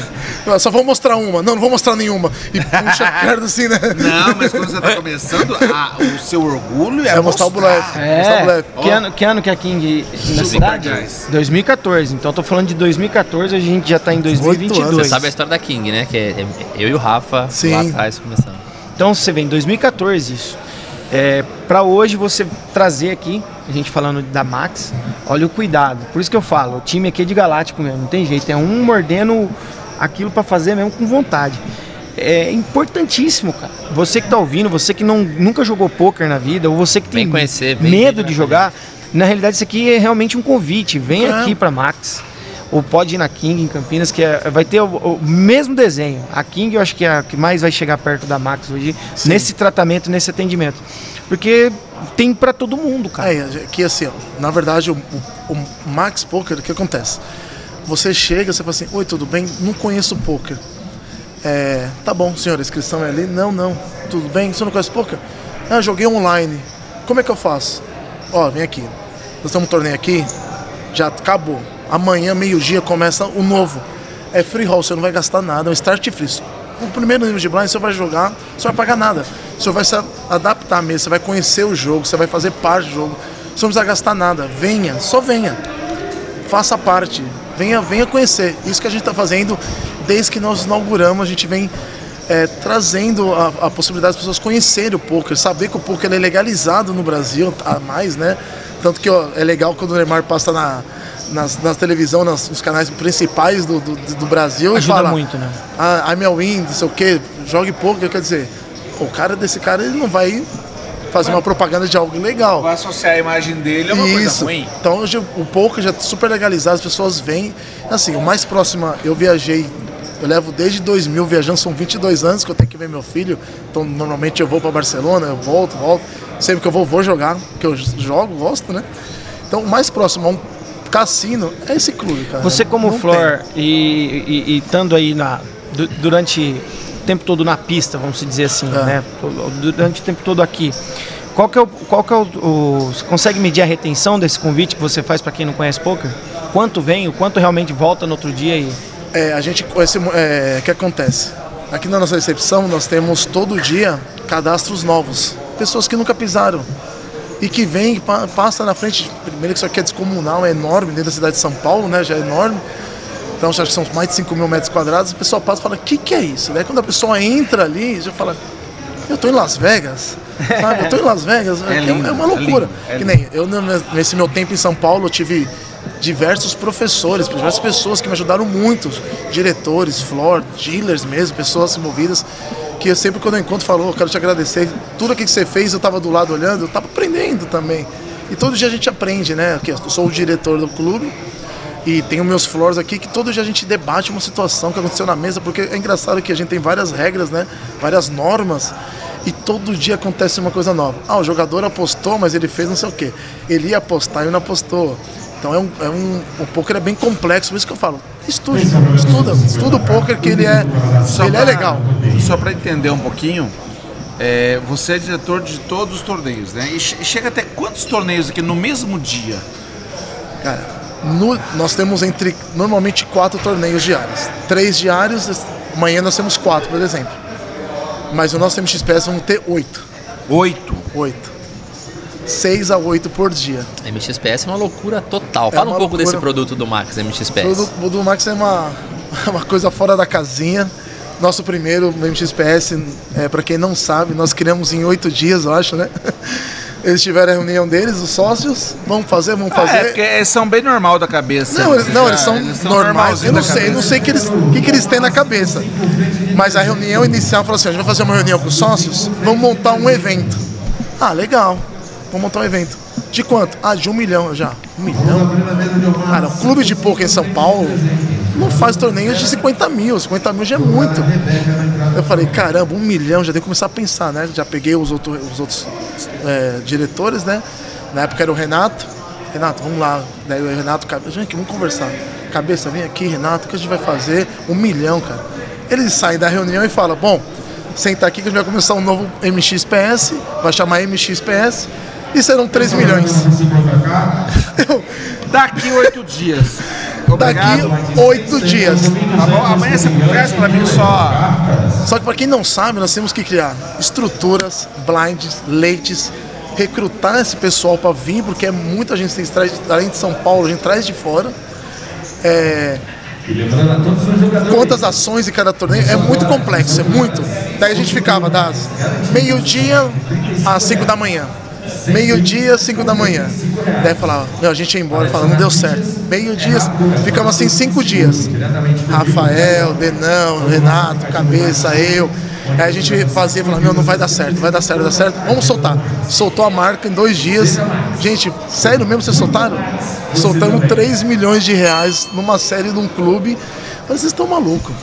Só vou mostrar uma. Não, não vou mostrar nenhuma. E puxa a perna assim, né? Não, mas quando você tá começando, a- o seu orgulho é, É mostrar o blefe. Mostrar o É, blefe. que ano, que ano que é a King na cidade? Guys. 2014. Então eu tô falando de 2014, a gente já tá em anos. 2022. Você sabe a história da King, né? Que é é eu e o Rafa Sim. lá atrás começando. Então você vê em 2014 isso. É, para hoje você trazer aqui, a gente falando da Max, olha o cuidado. Por isso que eu falo, o time aqui é de galáctico mesmo, não tem jeito. É um mordendo aquilo para fazer mesmo com vontade. É importantíssimo, cara. Você que tá ouvindo, você que não, nunca jogou poker na vida, ou você que tem conhecer, medo de na jogar, na realidade isso aqui é realmente um convite. Vem É. aqui para Max. Ou pode ir na King em Campinas, que é- vai ter o, o mesmo desenho. A King eu acho que é a que mais vai chegar perto da Max hoje, nesse tratamento, nesse atendimento. Porque tem para todo mundo, cara. É, que assim, ó, na verdade, o, o- o Max Poker, o que acontece? Você chega, você fala assim, oi, tudo bem? Não conheço poker. É, tá bom, senhor, a inscrição é ali? Não, não. Tudo bem? Você não conhece poker? Ah, joguei online. Como é que eu faço? Ó, vem aqui. Nós temos um torneio aqui, já acabou. Amanhã, meio-dia, começa o novo. É free roll, você não vai gastar nada, é um start free. O primeiro nível de blind você vai jogar, você vai pagar nada. Você vai se adaptar mesmo, você vai conhecer o jogo, você vai fazer parte do jogo. Você não precisa gastar nada. Venha, só venha. Faça parte. Venha, venha conhecer. Isso que a gente está fazendo desde que nós inauguramos, a gente vem é, trazendo a, a possibilidade das pessoas conhecerem o poker, saber que o poker é legalizado no Brasil, a mais, né? Tanto que ó, é legal quando o Neymar passa na, nas, nas televisão, nas, nos canais principais do, do, do Brasil Ajuda e fala, muito, né? ah, I'm a win, não sei o que, jogue poker, quer dizer, o cara desse cara ele não vai fazer uma propaganda de algo legal. Vai associar a imagem dele a uma Isso. coisa ruim. Então hoje o poker já é super legalizado, as pessoas vêm. Assim, o mais próximo, eu viajei, eu levo desde 2000 viajando, são 22 anos que eu tenho que ver meu filho. Então normalmente eu vou para Barcelona, eu volto, volto. Sempre que eu vou, vou jogar, porque eu jogo, gosto, né? Então o mais próximo a um cassino é esse clube, cara. Você como Não Flor e, e, e estando aí na, du- durante o tempo todo na pista, vamos dizer assim, É. né? Durante o tempo todo aqui. Qual que é o. Qual que é o, o- você consegue medir a retenção desse convite que você faz para quem não conhece poker? Quanto vem, o quanto realmente volta no outro dia e. É, a gente esse, é, que acontece? Aqui na nossa recepção nós temos todo dia cadastros novos, pessoas que nunca pisaram e que vem, pa- passa na frente. Primeiro que isso aqui é descomunal, é enorme dentro da cidade de São Paulo, né? Já é enorme. Então acho que são mais de 5 mil metros quadrados. O pessoal passa e fala: o que, que é isso? Daí quando a pessoa entra ali, já fala: eu tô em Las Vegas. Sabe? Eu tô em Las Vegas. [laughs] É, lindo, é uma é loucura. lindo, é que nem eu, nesse meu tempo em São Paulo, eu tive diversos professores, diversas pessoas que me ajudaram muito, diretores, floor, dealers mesmo, pessoas envolvidas, que eu sempre quando eu encontro falo, "Oh, eu quero te agradecer, tudo aquilo que você fez, eu estava do lado olhando, eu estava aprendendo também. E todo dia a gente aprende, né? Aqui, eu sou o diretor do clube e tenho meus floors aqui que todo dia a gente debate uma situação que aconteceu na mesa, porque é engraçado que a gente tem várias regras, né? Várias normas e todo dia acontece uma coisa nova. Ah, o jogador apostou, mas ele fez não sei o quê. Ele ia apostar e não apostou. Então é um, é um, o poker é bem complexo, por isso que eu falo, estude, estuda, estuda o poker que ele é, Só ele é pra- legal. Só para entender um pouquinho, é, você é diretor de todos os torneios, né? E che- chega até quantos torneios aqui no mesmo dia? Cara, no- nós temos entre normalmente quatro torneios diários. Três diários, amanhã nós temos quatro, por exemplo. Mas o nosso MXPS vamos ter oito. Oito. Oito. Seis a oito por dia. MXPS é uma loucura total. Fala um pouco loucura. desse produto do Max MXPS. o do Max é uma, [laughs] uma coisa fora da casinha. Nosso primeiro MXPS, é, para quem não sabe, nós criamos em oito dias, eu acho, né? [laughs] Eles tiveram a reunião deles, os sócios. Vamos fazer, vamos Ah, fazer. é, porque eles são bem normal da cabeça. Não, né? eles, não, Já- eles são normais. normalzinho Eu não sei, eu não sei o que eles, que, que eles têm na cabeça. Mas a reunião inicial falou assim: a gente vai fazer uma reunião com os sócios, vamos montar um evento. Ah, legal. Vamos montar um evento. De quanto? Ah, de um milhão já. Um milhão? Cara, o clube de poker em São Paulo não faz torneios de 50 mil. 50 mil já é muito. Eu falei, caramba, um milhão, já tem que começar a pensar, né? Já peguei os, outro, os outros é, diretores, né? Na época era o Renato. Renato, vamos lá. Daí o Renato, gente, vamos conversar. Cabeça, vem aqui, Renato, o que a gente vai fazer? Um milhão, cara. Eles saem da reunião e falam, bom, senta aqui que a gente vai começar um novo MXPS, vai chamar MXPS, e serão 3 milhões. Eu, [laughs] Daqui oito dias. daqui Obrigado. oito dias. Tá bom? Amanhã você traz pra mim só. Só que para quem não sabe, nós temos que criar estruturas, blinds, leites, recrutar esse pessoal para vir, porque é muita gente que traz, além de São Paulo, a gente traz de fora. É, quantas ações em cada torneio, é muito complexo, é muito. Daí a gente ficava das meio-dia às 5 da manhã. Meio-dia, 5 da manhã. Daí falava, meu, a gente ia embora, falava, não deu certo. Meio-dia, ficamos assim cinco dias. Rafael, Denão, Renato, Cabeça, eu. Aí a gente fazia, falava, meu, não vai dar certo, vai dar certo, vai dar certo. Vamos soltar. Soltou a marca em dois dias. Gente, sério mesmo vocês soltaram? Soltamos 3 milhões de reais numa série de um clube. Mas vocês estão malucos.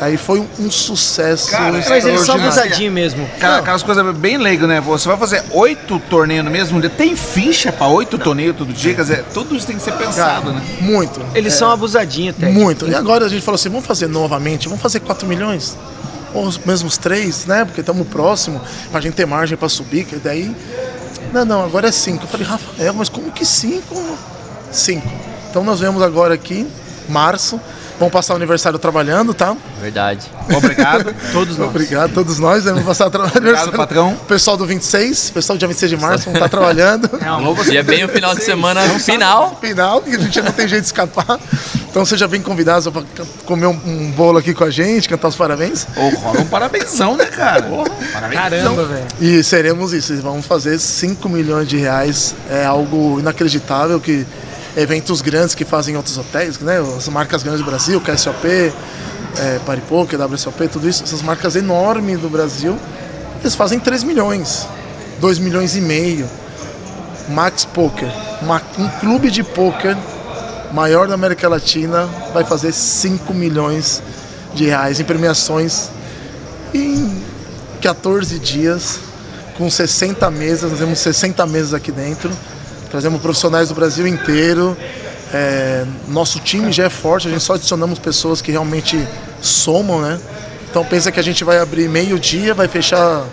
Aí foi um, um sucesso. Cara, Mas eles são abusadinhos mesmo. Aquela- Aquelas coisas bem leigas, né? Você vai fazer oito torneios no mesmo dia. Tem ficha pra oito torneios todo dia? Quer dizer, tudo isso tem que ser Cara, pensado, né? muito. Eles são abusadinhos, até. Muito. E agora a gente falou assim, vamos fazer novamente, vamos fazer 4 milhões? Ou os mesmos 3, né? Porque estamos próximo, pra gente ter margem para subir, que daí. Não, não, agora é 5. Eu falei, Rafael, mas como que 5? 5. Então nós vemos agora aqui, março. Vamos passar o aniversário trabalhando, tá? Verdade. Obrigado. Todos nós. Obrigado a todos nós. Vamos passar tra- aniversário. patrão. Pessoal do 26, pessoal do dia 26 de março, vamos estar trabalhando. Alô, você. E é bem o final de semana final. final, que a gente não tem jeito de escapar. Então seja bem convidado para comer um, um bolo aqui com a gente, cantar os parabéns. Ô, rola um parabénsão, né, cara? Parabénsão. Caramba, velho. E seremos isso, vamos fazer 5 milhões de reais. É algo inacreditável que eventos grandes que fazem em outros hotéis, né? As marcas grandes do Brasil, KSOP, é, Paripoca, WSOP, tudo isso, essas marcas enormes do Brasil, eles fazem 3 milhões, 2 milhões e meio. Max Poker, uma- um clube de poker maior da América Latina, vai fazer 5 milhões de reais em premiações em 14 dias, com 60 mesas, nós temos 60 mesas aqui dentro, trazemos profissionais do Brasil inteiro. É, nosso time já é forte, a gente só adicionamos pessoas que realmente somam, né? Então pensa que a gente vai abrir meio-dia, vai fechar.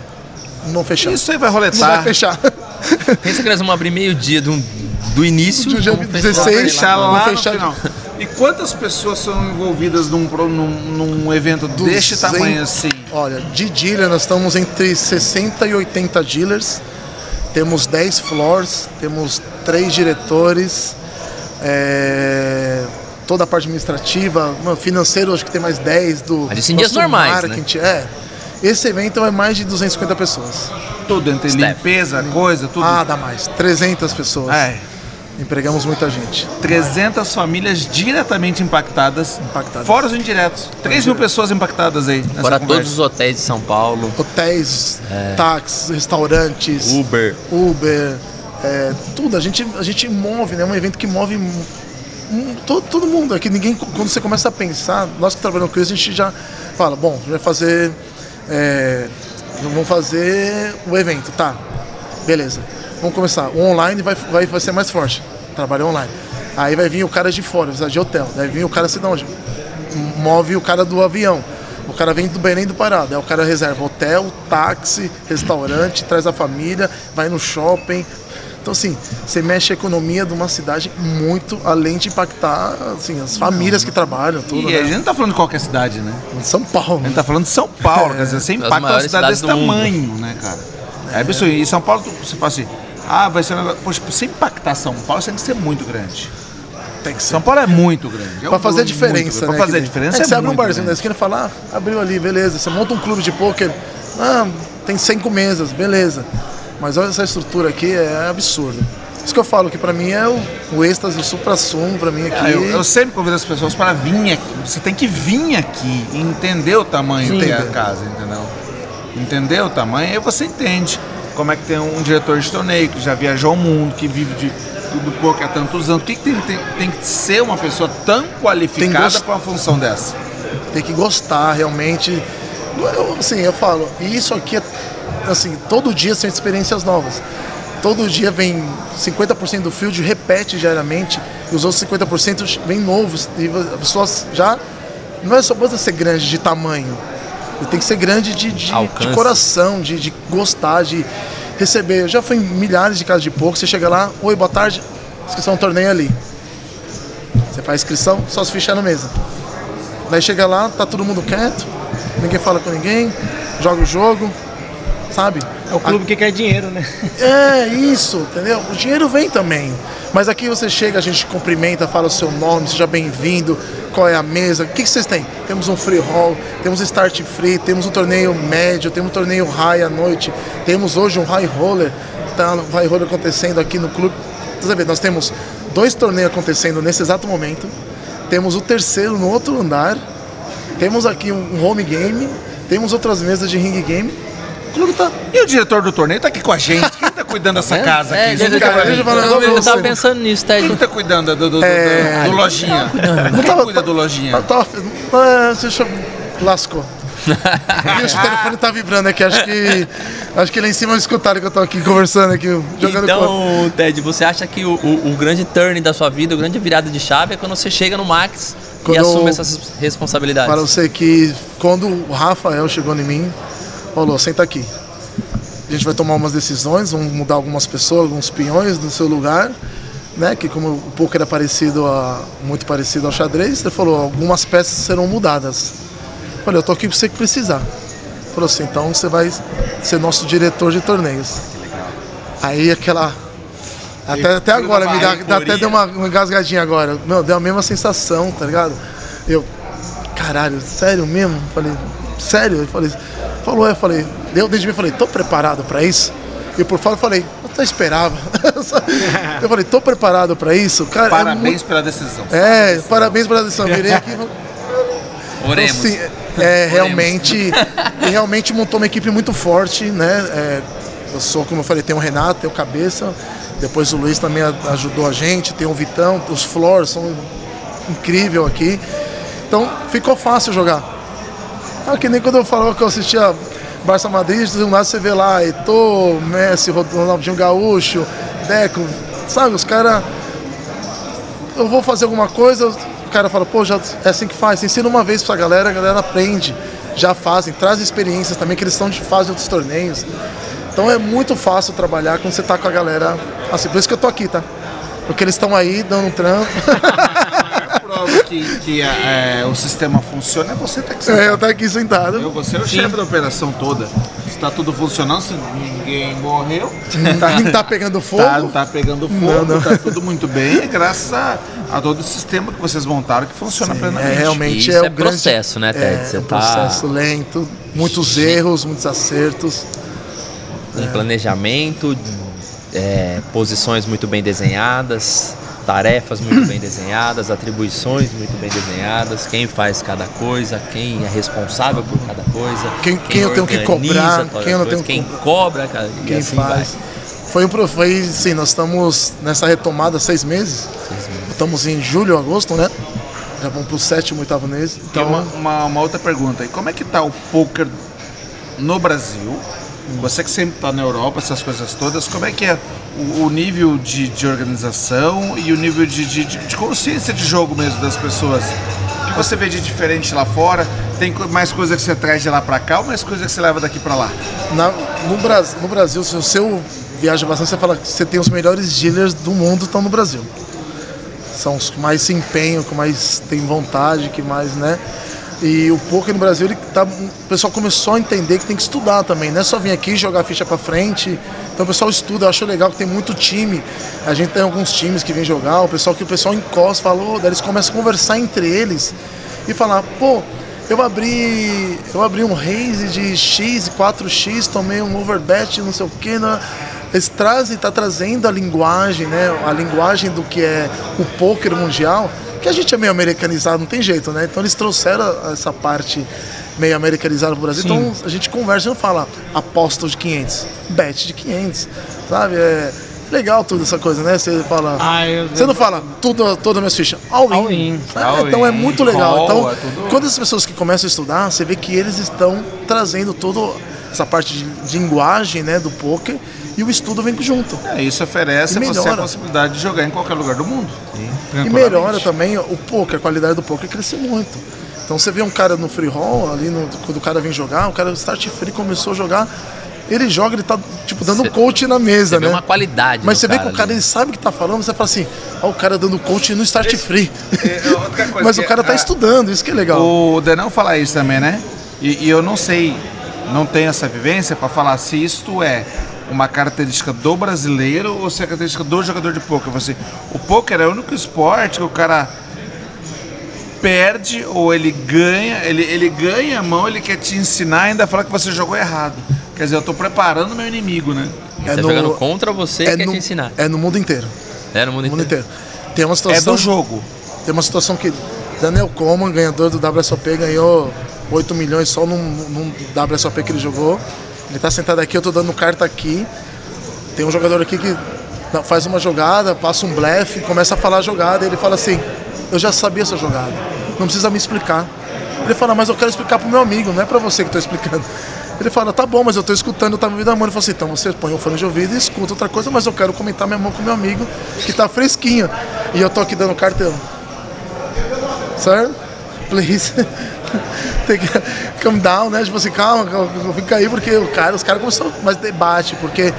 Não fechar. Isso aí vai não vai roletar. fechar. [laughs] Pensa que nós vamos abrir meio-dia do, do início. Do dia vamos fechar 16, lá, Fechar lá, lá Vamos no fechar- final. E quantas pessoas são envolvidas num, num, num evento deste 200. tamanho assim? Olha, de dealer nós estamos entre 60 e 80 dealers. Temos 10 floors, temos 3 diretores, é, toda a parte administrativa, financeiro acho que tem mais 10 do Mas isso em dias normais, né? marketing, É. Esse evento é mais de 250 pessoas. Tudo entre Step. limpeza, coisa, tudo. Ah, dá mais. 300 pessoas. É, Empregamos muita gente. 300 famílias diretamente impactadas, Impactadas. fora os indiretos. 3 mil pessoas impactadas aí. Nessa Fora conversa. todos os hotéis de São Paulo. Hotéis, É. táxis, restaurantes, Uber. Uber, é, tudo. A gente, a gente move, né? É um evento que move um, todo, todo mundo. É que ninguém, quando você começa a pensar, nós que trabalhamos com isso, a gente já fala, bom, a gente vai fazer. É, vamos fazer o evento, tá? Beleza. Vamos começar. O online vai, vai, vai ser mais forte. Trabalho online. Aí vai vir o cara de fora, precisa de hotel. Vai vir o cara assim, não, move o cara do avião. O cara vem do Belém do Pará, daí o cara reserva hotel, táxi, restaurante, traz a família, vai no shopping. Então assim, você mexe a economia de uma cidade muito, além de impactar assim, as famílias que trabalham, tudo. E né? a gente não tá falando de qualquer cidade, né? São Paulo. A gente tá falando de São Paulo, quer dizer, você impacta uma cidade desse do mundo. tamanho, né, cara? É, pessoal, e São Paulo, você fala assim, ah, vai ser um negócio. Poxa, pra você impactar São Paulo, você tem que ser muito grande. Tem que ser. São Paulo é muito grande. É um Pra fazer a volume diferença, muito grande. né? Pra fazer diferença é é, que você abre um barzinho da grande. esquina e fala, ah, abriu ali, beleza. Você monta um clube de pôquer, ah, tem cinco mesas, beleza. Mas olha essa estrutura aqui, é absurda. Isso que eu falo, que pra mim é o, o êxtase, o supra-sumo, pra mim aqui. Ah, eu, eu sempre convido as pessoas para vir aqui. Você tem que vir aqui e entender o tamanho Sim. que é a casa, entendeu? Entender o tamanho, aí você entende como é que tem um diretor de torneio que já viajou o mundo, que vive de do poker há tantos anos. O que, que tem, tem, tem que ser uma pessoa tão qualificada para uma função dessa? tem que gostar realmente. Eu, assim, eu falo, e isso aqui é assim, todo dia são experiências novas. Todo dia vem 50% do field, repete diariamente, e os outros 50% vem novos. E as pessoas já. Não é só basta ser grande de tamanho, tem que ser grande de, de, de coração, de, de gostar, de receber. Eu já fui em milhares de casas de pouco, você chega lá, oi, boa tarde, inscrição um torneio ali. Você faz inscrição, só se fichar na mesa. Daí chega lá, tá todo mundo quieto, ninguém fala com ninguém, joga o jogo, sabe? É o clube que quer dinheiro, né? É isso, entendeu? O dinheiro vem também. Mas aqui você chega, a gente cumprimenta, fala o seu nome, seja bem-vindo, qual é a mesa, o que, que vocês têm? Temos um free roll, temos start free, temos um torneio médio, temos um torneio high à noite, temos hoje um high roller, tá um high roller acontecendo aqui no clube. Você vê, nós temos dois torneios acontecendo nesse exato momento, temos o terceiro no outro andar, temos aqui um home game, temos outras mesas de ring game. Clube tá E o diretor do torneio tá aqui com a gente. Quem tá cuidando [laughs] dessa casa É, aqui? deixa eu Explica pra mim. tava pensando nisso, Ted. Quem tá cuidando do, do, do, É. do, lojinha? Não Quem tava- cuida do lojinha? Eu tava. Ah, Você chama- lascou. [laughs] O telefone tá vibrando aqui, acho que. Acho que lá em cima escutaram que eu tô aqui conversando aqui, jogando com. Então, Ted, você acha que o, o- o grande turn da sua vida, o grande virada de chave é quando você chega no Max Quando e assume essas responsabilidades? Para você que quando o Rafael chegou em mim, falou, senta aqui. A gente vai tomar umas decisões, vamos mudar algumas pessoas, alguns peões no seu lugar, né? Que como o poker é parecido a, muito parecido ao xadrez, ele falou, algumas peças serão mudadas. Eu falei, eu tô aqui para você que precisar. Ele falou assim, então você vai ser nosso diretor de torneios. Aí aquela. Até, até agora, me dá, dá até deu uma, uma engasgadinha agora. Meu, deu a mesma sensação, tá ligado? Eu, caralho, sério mesmo? Falei, sério? Eu falei, falou, eu falei, eu desde mim falei, tô preparado pra isso? E por fora eu falei, eu até esperava. [laughs] eu falei, tô preparado pra isso? Cara, é Parabéns muito- pela decisão. É, parabéns pela decisão. Virei aqui e Oremos. então, assim, é, realmente, [laughs] e realmente montou uma equipe muito forte, né? É, eu sou, como eu falei, tem o Renato, tem o Cabeça, depois o Luiz também ajudou a gente, tem o Vitão, os Flores são incrível aqui. Então ficou fácil jogar. Ah, que nem quando eu falava que eu assistia Barça Madrid, do lado você vê lá Eto'o, Messi, Ronaldinho Gaúcho, Deco, sabe, os caras eu vou fazer alguma coisa, o cara fala, pô, já é assim que faz. Ensina uma vez pra galera, a galera aprende, já fazem, traz experiências também que eles estão de fase outros torneios. Então é muito fácil trabalhar quando você tá com a galera assim. Por isso que eu tô aqui, tá? Porque eles estão aí dando um trampo. [laughs] Prova que, que é, o sistema funciona é você tá aqui é, eu tô aqui sentado. Eu, você é o chefe da operação toda. Se tá tudo funcionando, se ninguém morreu, Não [laughs] tá pegando fogo. tá, não tá pegando fogo, Não, não. tá tudo muito bem, é [laughs] graças a, a todo o sistema que vocês montaram que funciona É plenamente. realmente Isso é, é o grande processo, né, Ted? É, Você um tá- processo lento, muitos erros, muitos acertos. Um planejamento, é, posições muito bem desenhadas, tarefas muito bem desenhadas, atribuições muito bem desenhadas, quem faz cada coisa, quem é responsável por cada coisa, Quem- quem eu tenho que cobrar, quem eu não tenho quem que- cobra, Quem assim faz. vai. Foi, um pro- foi sim, nós estamos nessa retomada há seis meses. Estamos em julho, agosto, né? Já vamos pro sétimo, oitavo mês. Então, uma, uma, uma outra pergunta. E como é que tá o poker no Brasil? Você que sempre está na Europa, essas coisas todas, como é que é o, nível de, de organização e o nível de, de, de- consciência de jogo mesmo das pessoas? O que você vê de diferente lá fora? Tem mais coisa que você traz de lá para cá ou mais coisa que você leva daqui para lá? na- no, Brasil, no Brasil, se você viaja bastante, você fala que você tem os melhores dealers do mundo estão no Brasil. São os que mais se empenham, que mais tem vontade, que mais, né? E o poker no Brasil, ele tá, o pessoal começou a entender que tem que estudar também, não é só vir aqui jogar ficha pra frente. Então o pessoal estuda, eu acho legal que tem muito time. A gente tem alguns times que vem jogar, o pessoal que o pessoal encosta, falou, daí eles começam a conversar entre eles e falar, pô, eu abri, eu abri um raise de X, 4X, tomei um overbet, não sei o que, né? Eles trazem, tá trazendo a linguagem, né? A linguagem do que é o poker mundial, que a gente é meio americanizado, não tem jeito, né? Então eles trouxeram essa parte meio americanizada pro Brasil. Então a gente conversa e não fala aposta de 500, bet de 500, sabe? É legal tudo essa coisa, né? Você fala, Ah, eu- você não fala tudo, todas as minhas fichas, all in. All in. É, All então é in, muito legal. Então, é tudo- quando as pessoas que começam a estudar, você vê que eles estão trazendo toda essa parte de, de linguagem, né, do poker e o estudo vem junto. É, isso oferece a você a possibilidade de jogar em qualquer lugar do mundo. E melhora também o poker, a qualidade do poker cresceu muito. Então você vê um cara no free roll, ali no- quando o cara vem jogar, o cara start free começou a jogar, ele joga, ele tá tipo dando Cê- coach na mesa, vê né? uma qualidade. Mas você vê que o ali. cara ele sabe o que tá falando, você fala assim, ó, o cara dando coach no start free. é outra [laughs] coisa Mas o cara tá a- estudando, isso que é legal. O Denão fala isso também, né? E, e eu não sei, não tenho essa vivência para falar se isto é uma característica do brasileiro ou se é característica do jogador de poker. Você, o poker é o único esporte que o cara perde ou ele ganha, ele, ele ganha a mão, ele quer te ensinar e ainda fala que você jogou errado. Quer dizer, eu tô preparando meu inimigo, né? Ele tá jogando contra você e quer te ensinar. é no mundo inteiro. É no mundo No mundo inteiro. inteiro. Tem uma É situação. do jogo. Tem uma situação que Daniel Coleman, ganhador do WSOP, ganhou 8 milhões só num, num WSOP que ele jogou. Ele tá sentado aqui, eu tô dando carta aqui. Tem um jogador aqui que faz uma jogada, passa um blefe, começa a falar a jogada, ele fala assim, eu já sabia essa jogada, não precisa me explicar. Ele fala, mas eu quero explicar pro meu amigo, não é pra você que tô explicando. Ele fala, tá bom, mas eu tô escutando, eu tava ouvindo a mão. Ele falou assim, então você põe o fone de ouvido e escuta outra coisa, mas eu quero comentar minha mão com meu amigo, que tá fresquinho. E eu tô aqui dando cartão. Sir, please. [laughs] [laughs] Tem que come down, né? Tipo assim, calma, fica aí, porque o cara, os caras começam mais debate, porque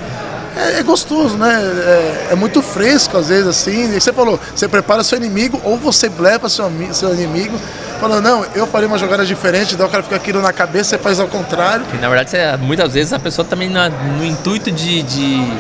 é, é gostoso, né? É, é muito fresco, às vezes, assim. E você falou, você prepara seu inimigo, ou você blefa seu, seu inimigo, falando, não, eu farei uma jogada diferente, daí o cara fica aquilo na cabeça, você faz ao contrário. E, na verdade, você- muitas vezes a pessoa também na- no intuito de, de,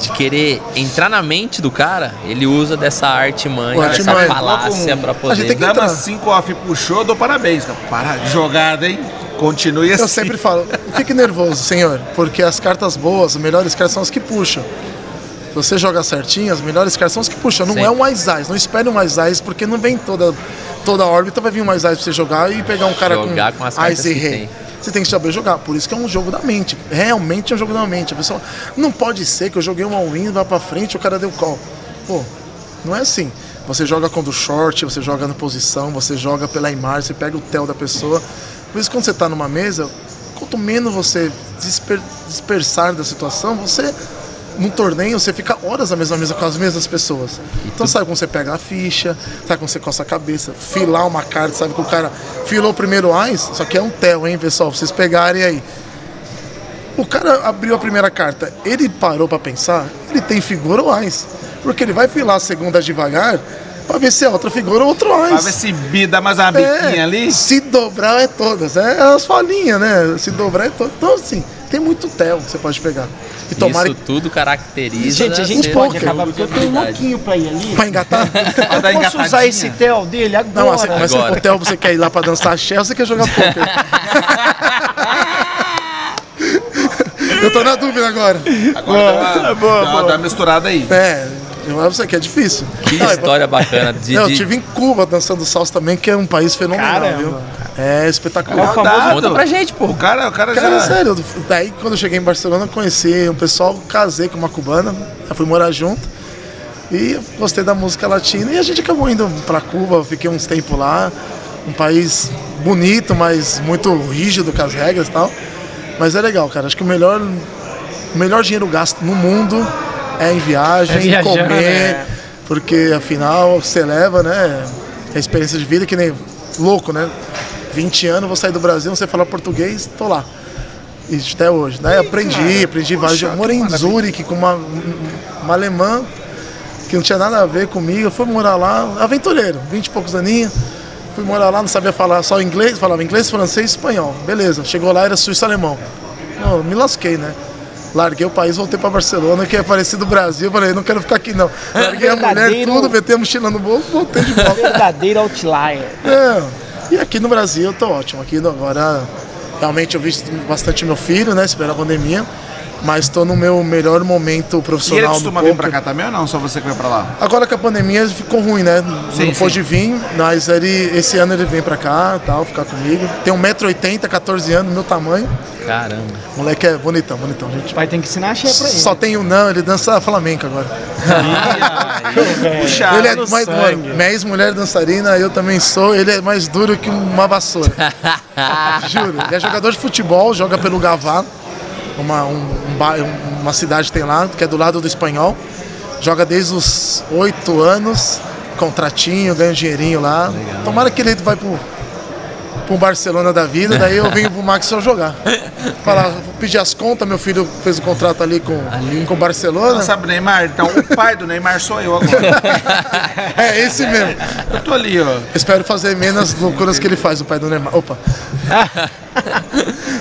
de querer entrar na mente do cara, ele usa dessa arte manha, dessa artimanha. falácia pra A gente poder. tem que- Dama entrar. 5 off puxou, dou parabéns. cara. Para de jogada, hein? Continue assim. Eu sempre falo, fique nervoso, senhor, porque as cartas boas, as melhores cartas são as que puxam. Se você joga certinho, as melhores cartas são as que puxam. Não Sempre. é um mais eyes, não espere um mais eyes, porque não vem toda, toda a órbita, vai vir um mais eyes pra você jogar e pegar um cara Jogar com com, as eyes e rei. Você tem que saber jogar, por isso que é um jogo da mente. Realmente é um jogo da mente. A pessoa não pode ser que eu joguei uma win, vai pra frente o cara deu call. Pô, não é assim. Você joga com do short, você joga na posição, você joga pela imagem, você pega o tel da pessoa. Por isso, quando você tá numa mesa, quanto menos você disper- dispersar da situação, você num torneio você fica horas na mesma mesa com as mesmas pessoas. Então sabe como você pega a ficha, sabe como você coça a cabeça, filar uma carta, sabe que o cara filou o primeiro ás, só que é um tel, hein, pessoal, pra vocês pegarem aí. O cara abriu a primeira carta, ele parou pra pensar, ele tem figura ou ás. Porque ele vai filar a segunda devagar pra ver se é outra figura ou outro ás. Pra ver se bi- dá mais uma biquinha É, ali. Se dobrar é todas, é as folhinhas, né? Se dobrar é todas. Então, assim, tem muito tel que você pode pegar. E tomara Isso tudo caracteriza. Gente, a gente ser pode acabar, porque eu um habilidade. louquinho pra ir ali. pra engatar. [laughs] Eu posso usar esse tel dele agora? Não, mas, mas Agora. o tel você quer ir lá pra dançar axé ou você quer jogar poker? [laughs] Eu tô na dúvida agora. Agora dá uma, dá uma- dá uma misturada aí. É, eu acho você que é difícil. Que Não, história bacana de, Eu de- tive em Cuba dançando salsa também, que é um país fenomenal, Caramba. viu? É espetacular. O famoso- Conta pra gente, pô. O cara, o cara, Cara, já... sério, daí quando eu cheguei em Barcelona, eu conheci um pessoal, casei com uma cubana, eu fui morar junto. E gostei da música latina e a gente acabou indo pra Cuba, fiquei uns tempos lá. Um país bonito, mas muito rígido com as regras e tal. Mas é legal, cara. Acho que o melhor, o melhor dinheiro gasto no mundo é em viagem, É viajando, comer, é. porque afinal você leva, né? A experiência de vida que nem louco, né? 20 anos, vou sair do Brasil, não sei falar português, tô lá. E até hoje. Daí aprendi, aprendi vários. Eu morei em Zurique com uma, uma alemã que não tinha nada a ver comigo. Eu fui morar lá, aventureiro, 20 e poucos aninhos. Fui morar lá, não sabia falar só inglês, falava inglês, francês e espanhol. Beleza, chegou lá, era suíço-alemão. Me lasquei, né? Larguei o país, voltei pra Barcelona, que é parecido do Brasil. Falei, não quero ficar aqui não. Larguei a mulher, tudo, meti a mochila no bolso, voltei de volta. Verdadeiro outlier. É, e aqui no Brasil eu tô ótimo. Aqui agora realmente eu visto bastante meu filho, né? Esperar a pandemia. Mas tô no meu melhor momento E ele profissional costuma vir pra cá também ou não? Só você que vai pra lá? Agora com a pandemia ficou ruim, né? Sim, não pôde vir, mas ele, esse ano ele vem pra cá, tal, ficar comigo. Tem 1,80m, 14 anos, meu tamanho. Caramba. Moleque é bonitão, bonitão, gente. O pai tem que ensinar a cheia pra ele. Só tem um não, ele dança flamenco agora. [laughs] Puxa, ele é mais mano, minha ex-mulher dançarina, eu também sou, ele é mais duro que uma vassoura. [laughs] Juro. Ele é jogador de futebol, joga pelo Gavá, uma, um, um uma cidade tem lá, que é do lado do espanhol. Joga desde os oito anos, contratinho, ganha um dinheirinho lá. Tomara que ele vai pro, pro Barcelona da vida, daí eu venho pro Max só jogar. Falar, vou pedir as contas, meu filho fez o contrato ali com com o Barcelona. Não sabe Neymar? Então o pai do Neymar sou eu agora. [laughs] É esse mesmo. Eu tô ali, ó. Espero fazer menos loucuras que ele faz, o pai do Neymar. Opa.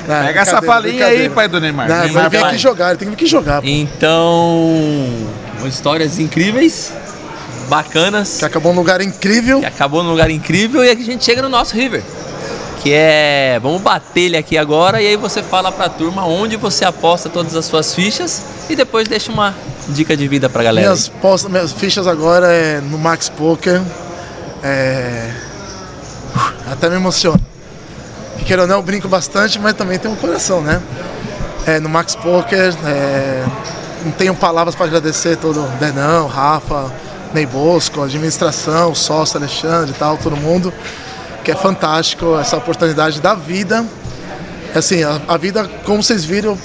Não, [laughs] Pega essa falinha aí, pai do Neymar. Não, Neymar ele vem aqui jogar, ele tem que vir aqui jogar. pô. Então, histórias incríveis, bacanas, Que acabou um lugar incrível. que acabou num lugar incrível e aqui a gente chega no nosso River. Que é, vamos bater ele aqui agora e aí você fala pra turma onde você aposta todas as suas fichas e depois deixa uma dica de vida pra galera. Minhas, postas, minhas fichas agora é no Max Poker. É... Até me emociona. Que queira ou não, eu brinco bastante, mas também tem um coração, né? É, no Max Poker, é... não tenho palavras para agradecer todo o Denão, Rafa, Ney Bosco, a administração, o sócio Alexandre e tal, todo mundo. Que é fantástico essa oportunidade da vida. Assim, a, a vida, como vocês viram,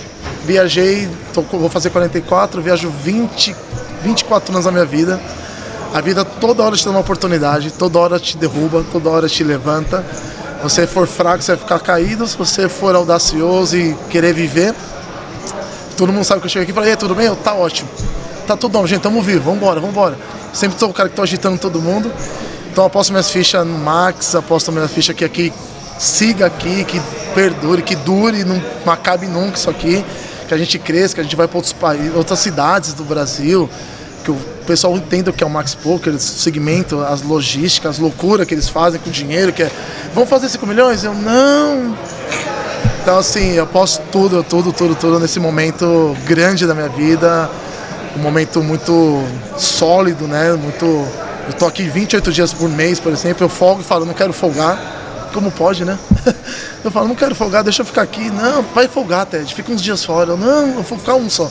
viajei, tô vou fazer 44, viajo 20, 24 anos da minha vida. A vida toda hora te dá uma oportunidade, toda hora te derruba, toda hora te levanta. Se você for fraco, você vai ficar caído. Se você for audacioso e querer viver, todo mundo sabe que eu chego aqui e falo, aí, tudo bem? Eu, tá ótimo. Tá tudo bom, gente, tamo vivo, vambora, vambora. Sempre sou o cara que tô agitando todo mundo. Então aposto minhas fichas no Max, aposto minha ficha que aqui siga aqui, que perdure, que dure, não, não acabe nunca isso aqui, que a gente cresça, que a gente vai para outros países, outras cidades do Brasil, que o pessoal entenda o que é o Max Poker, o segmento, as logísticas, as loucuras que eles fazem com o dinheiro, que é, vamos fazer 5 milhões? Eu, não, então, assim, eu posto tudo, tudo, tudo, tudo nesse momento grande da minha vida. Um momento muito sólido, né? Muito. Eu tô aqui 28 dias por mês, por exemplo. Eu folgo e falo, não quero folgar. Como pode, né? [laughs] Eu falo, não quero folgar, deixa eu ficar aqui. Não, vai folgar, Ted, fica uns dias fora. Eu, não, eu vou ficar um só.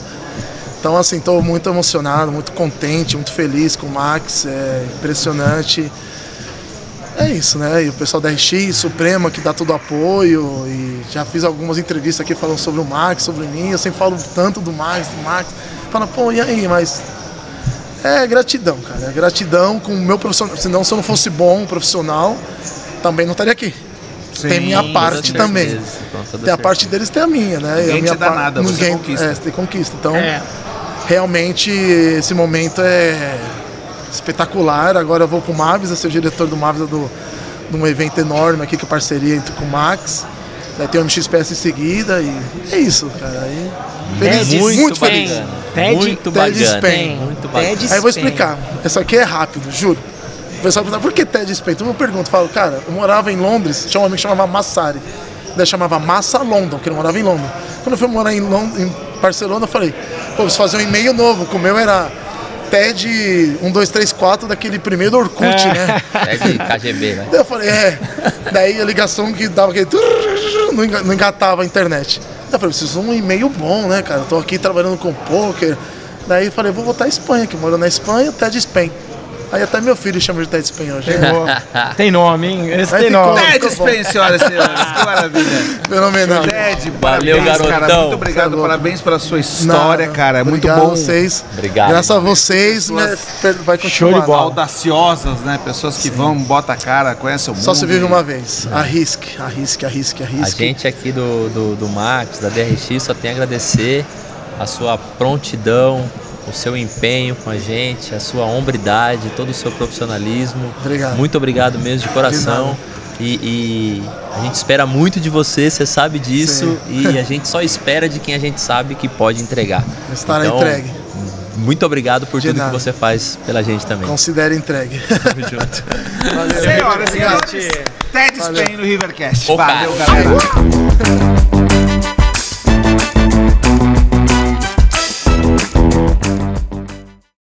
Então, assim, estou muito emocionado, muito contente, muito feliz com o Max. É impressionante. É isso, né? E o pessoal da RX, Suprema, que dá todo o apoio. E já fiz algumas entrevistas aqui falando sobre o Max, sobre mim. Eu sempre falo tanto do Max, do Max. Fala, pô, e aí? Mas é gratidão, cara. É gratidão com o meu profissional. Senão, se eu não fosse bom profissional, também não estaria aqui. tem minha parte também. certeza, Tem a certeza. parte deles, tem a minha, né? Ninguém a minha te dá par- nada, você ninguém, conquista. É, você conquista. Então, É. realmente, esse momento é espetacular. Agora eu vou com o Mavis, eu ser o diretor do Mavis do, de um evento enorme aqui, que é parceria entre com o Max. Vai ter o MXPS em seguida e é isso, cara. Aí, feliz, Ted muito, muito feliz. Ted- muito Ted bacana. Spain. Muito bacana. Ted Aí eu vou explicar. Isso aqui é rápido, juro. O pessoal pergunta, por que Ted Spain? Então eu pergunto, falo, cara, eu morava em Londres, tinha um amigo que chamava Massari. Daí chamava Massa London, que ele morava em Londres. Quando eu fui morar em, Lond- em Barcelona, eu falei, pô, preciso fazer um e-mail novo, que o meu era TED 1234 daquele primeiro Orkut, É. né? [laughs] É de KGB, né? Daí eu falei, é. Daí a ligação que dava aquele. Não enga- não engatava a internet. Eu falei, preciso de um e-mail bom, né, cara? Eu tô aqui trabalhando com poker. Daí falei, vou voltar à Espanha, que moro na Espanha, TED Spain. Aí até meu filho chama de TED Spain hoje. Tem nome, hein? Esse tem ficou- nome. Ted Spence, senhoras e senhores. Que maravilha. Fenomenal. Ted, Valeu, parabéns, cara. garotão. Muito obrigado, Tá louco. parabéns pela sua história, Nada. cara. É muito Obrigado bom. a vocês. Obrigado, Graças a vocês, né, vai continuar. Show de bola. Audaciosas, né? Pessoas que vão, botam a cara, conhecem o mundo. Só se vive uma vez. Arrisque, arrisque, arrisque, A arrisque. gente aqui do, do, do Max, da DRX, só tem a agradecer a sua prontidão, o seu empenho com a gente, a sua hombridade, todo o seu profissionalismo. Obrigado. Muito obrigado mesmo de coração. E, e a gente espera muito de você, você sabe disso. E a gente só espera de quem a gente sabe que pode entregar. Estará Então, entregue. Muito obrigado por De tudo nada. que você faz pela gente também. Considere entregue. [laughs] Tamo junto. Valeu. Senhoras e senhores, Ted Spain no Rivercast. Ô, Valeu, galera.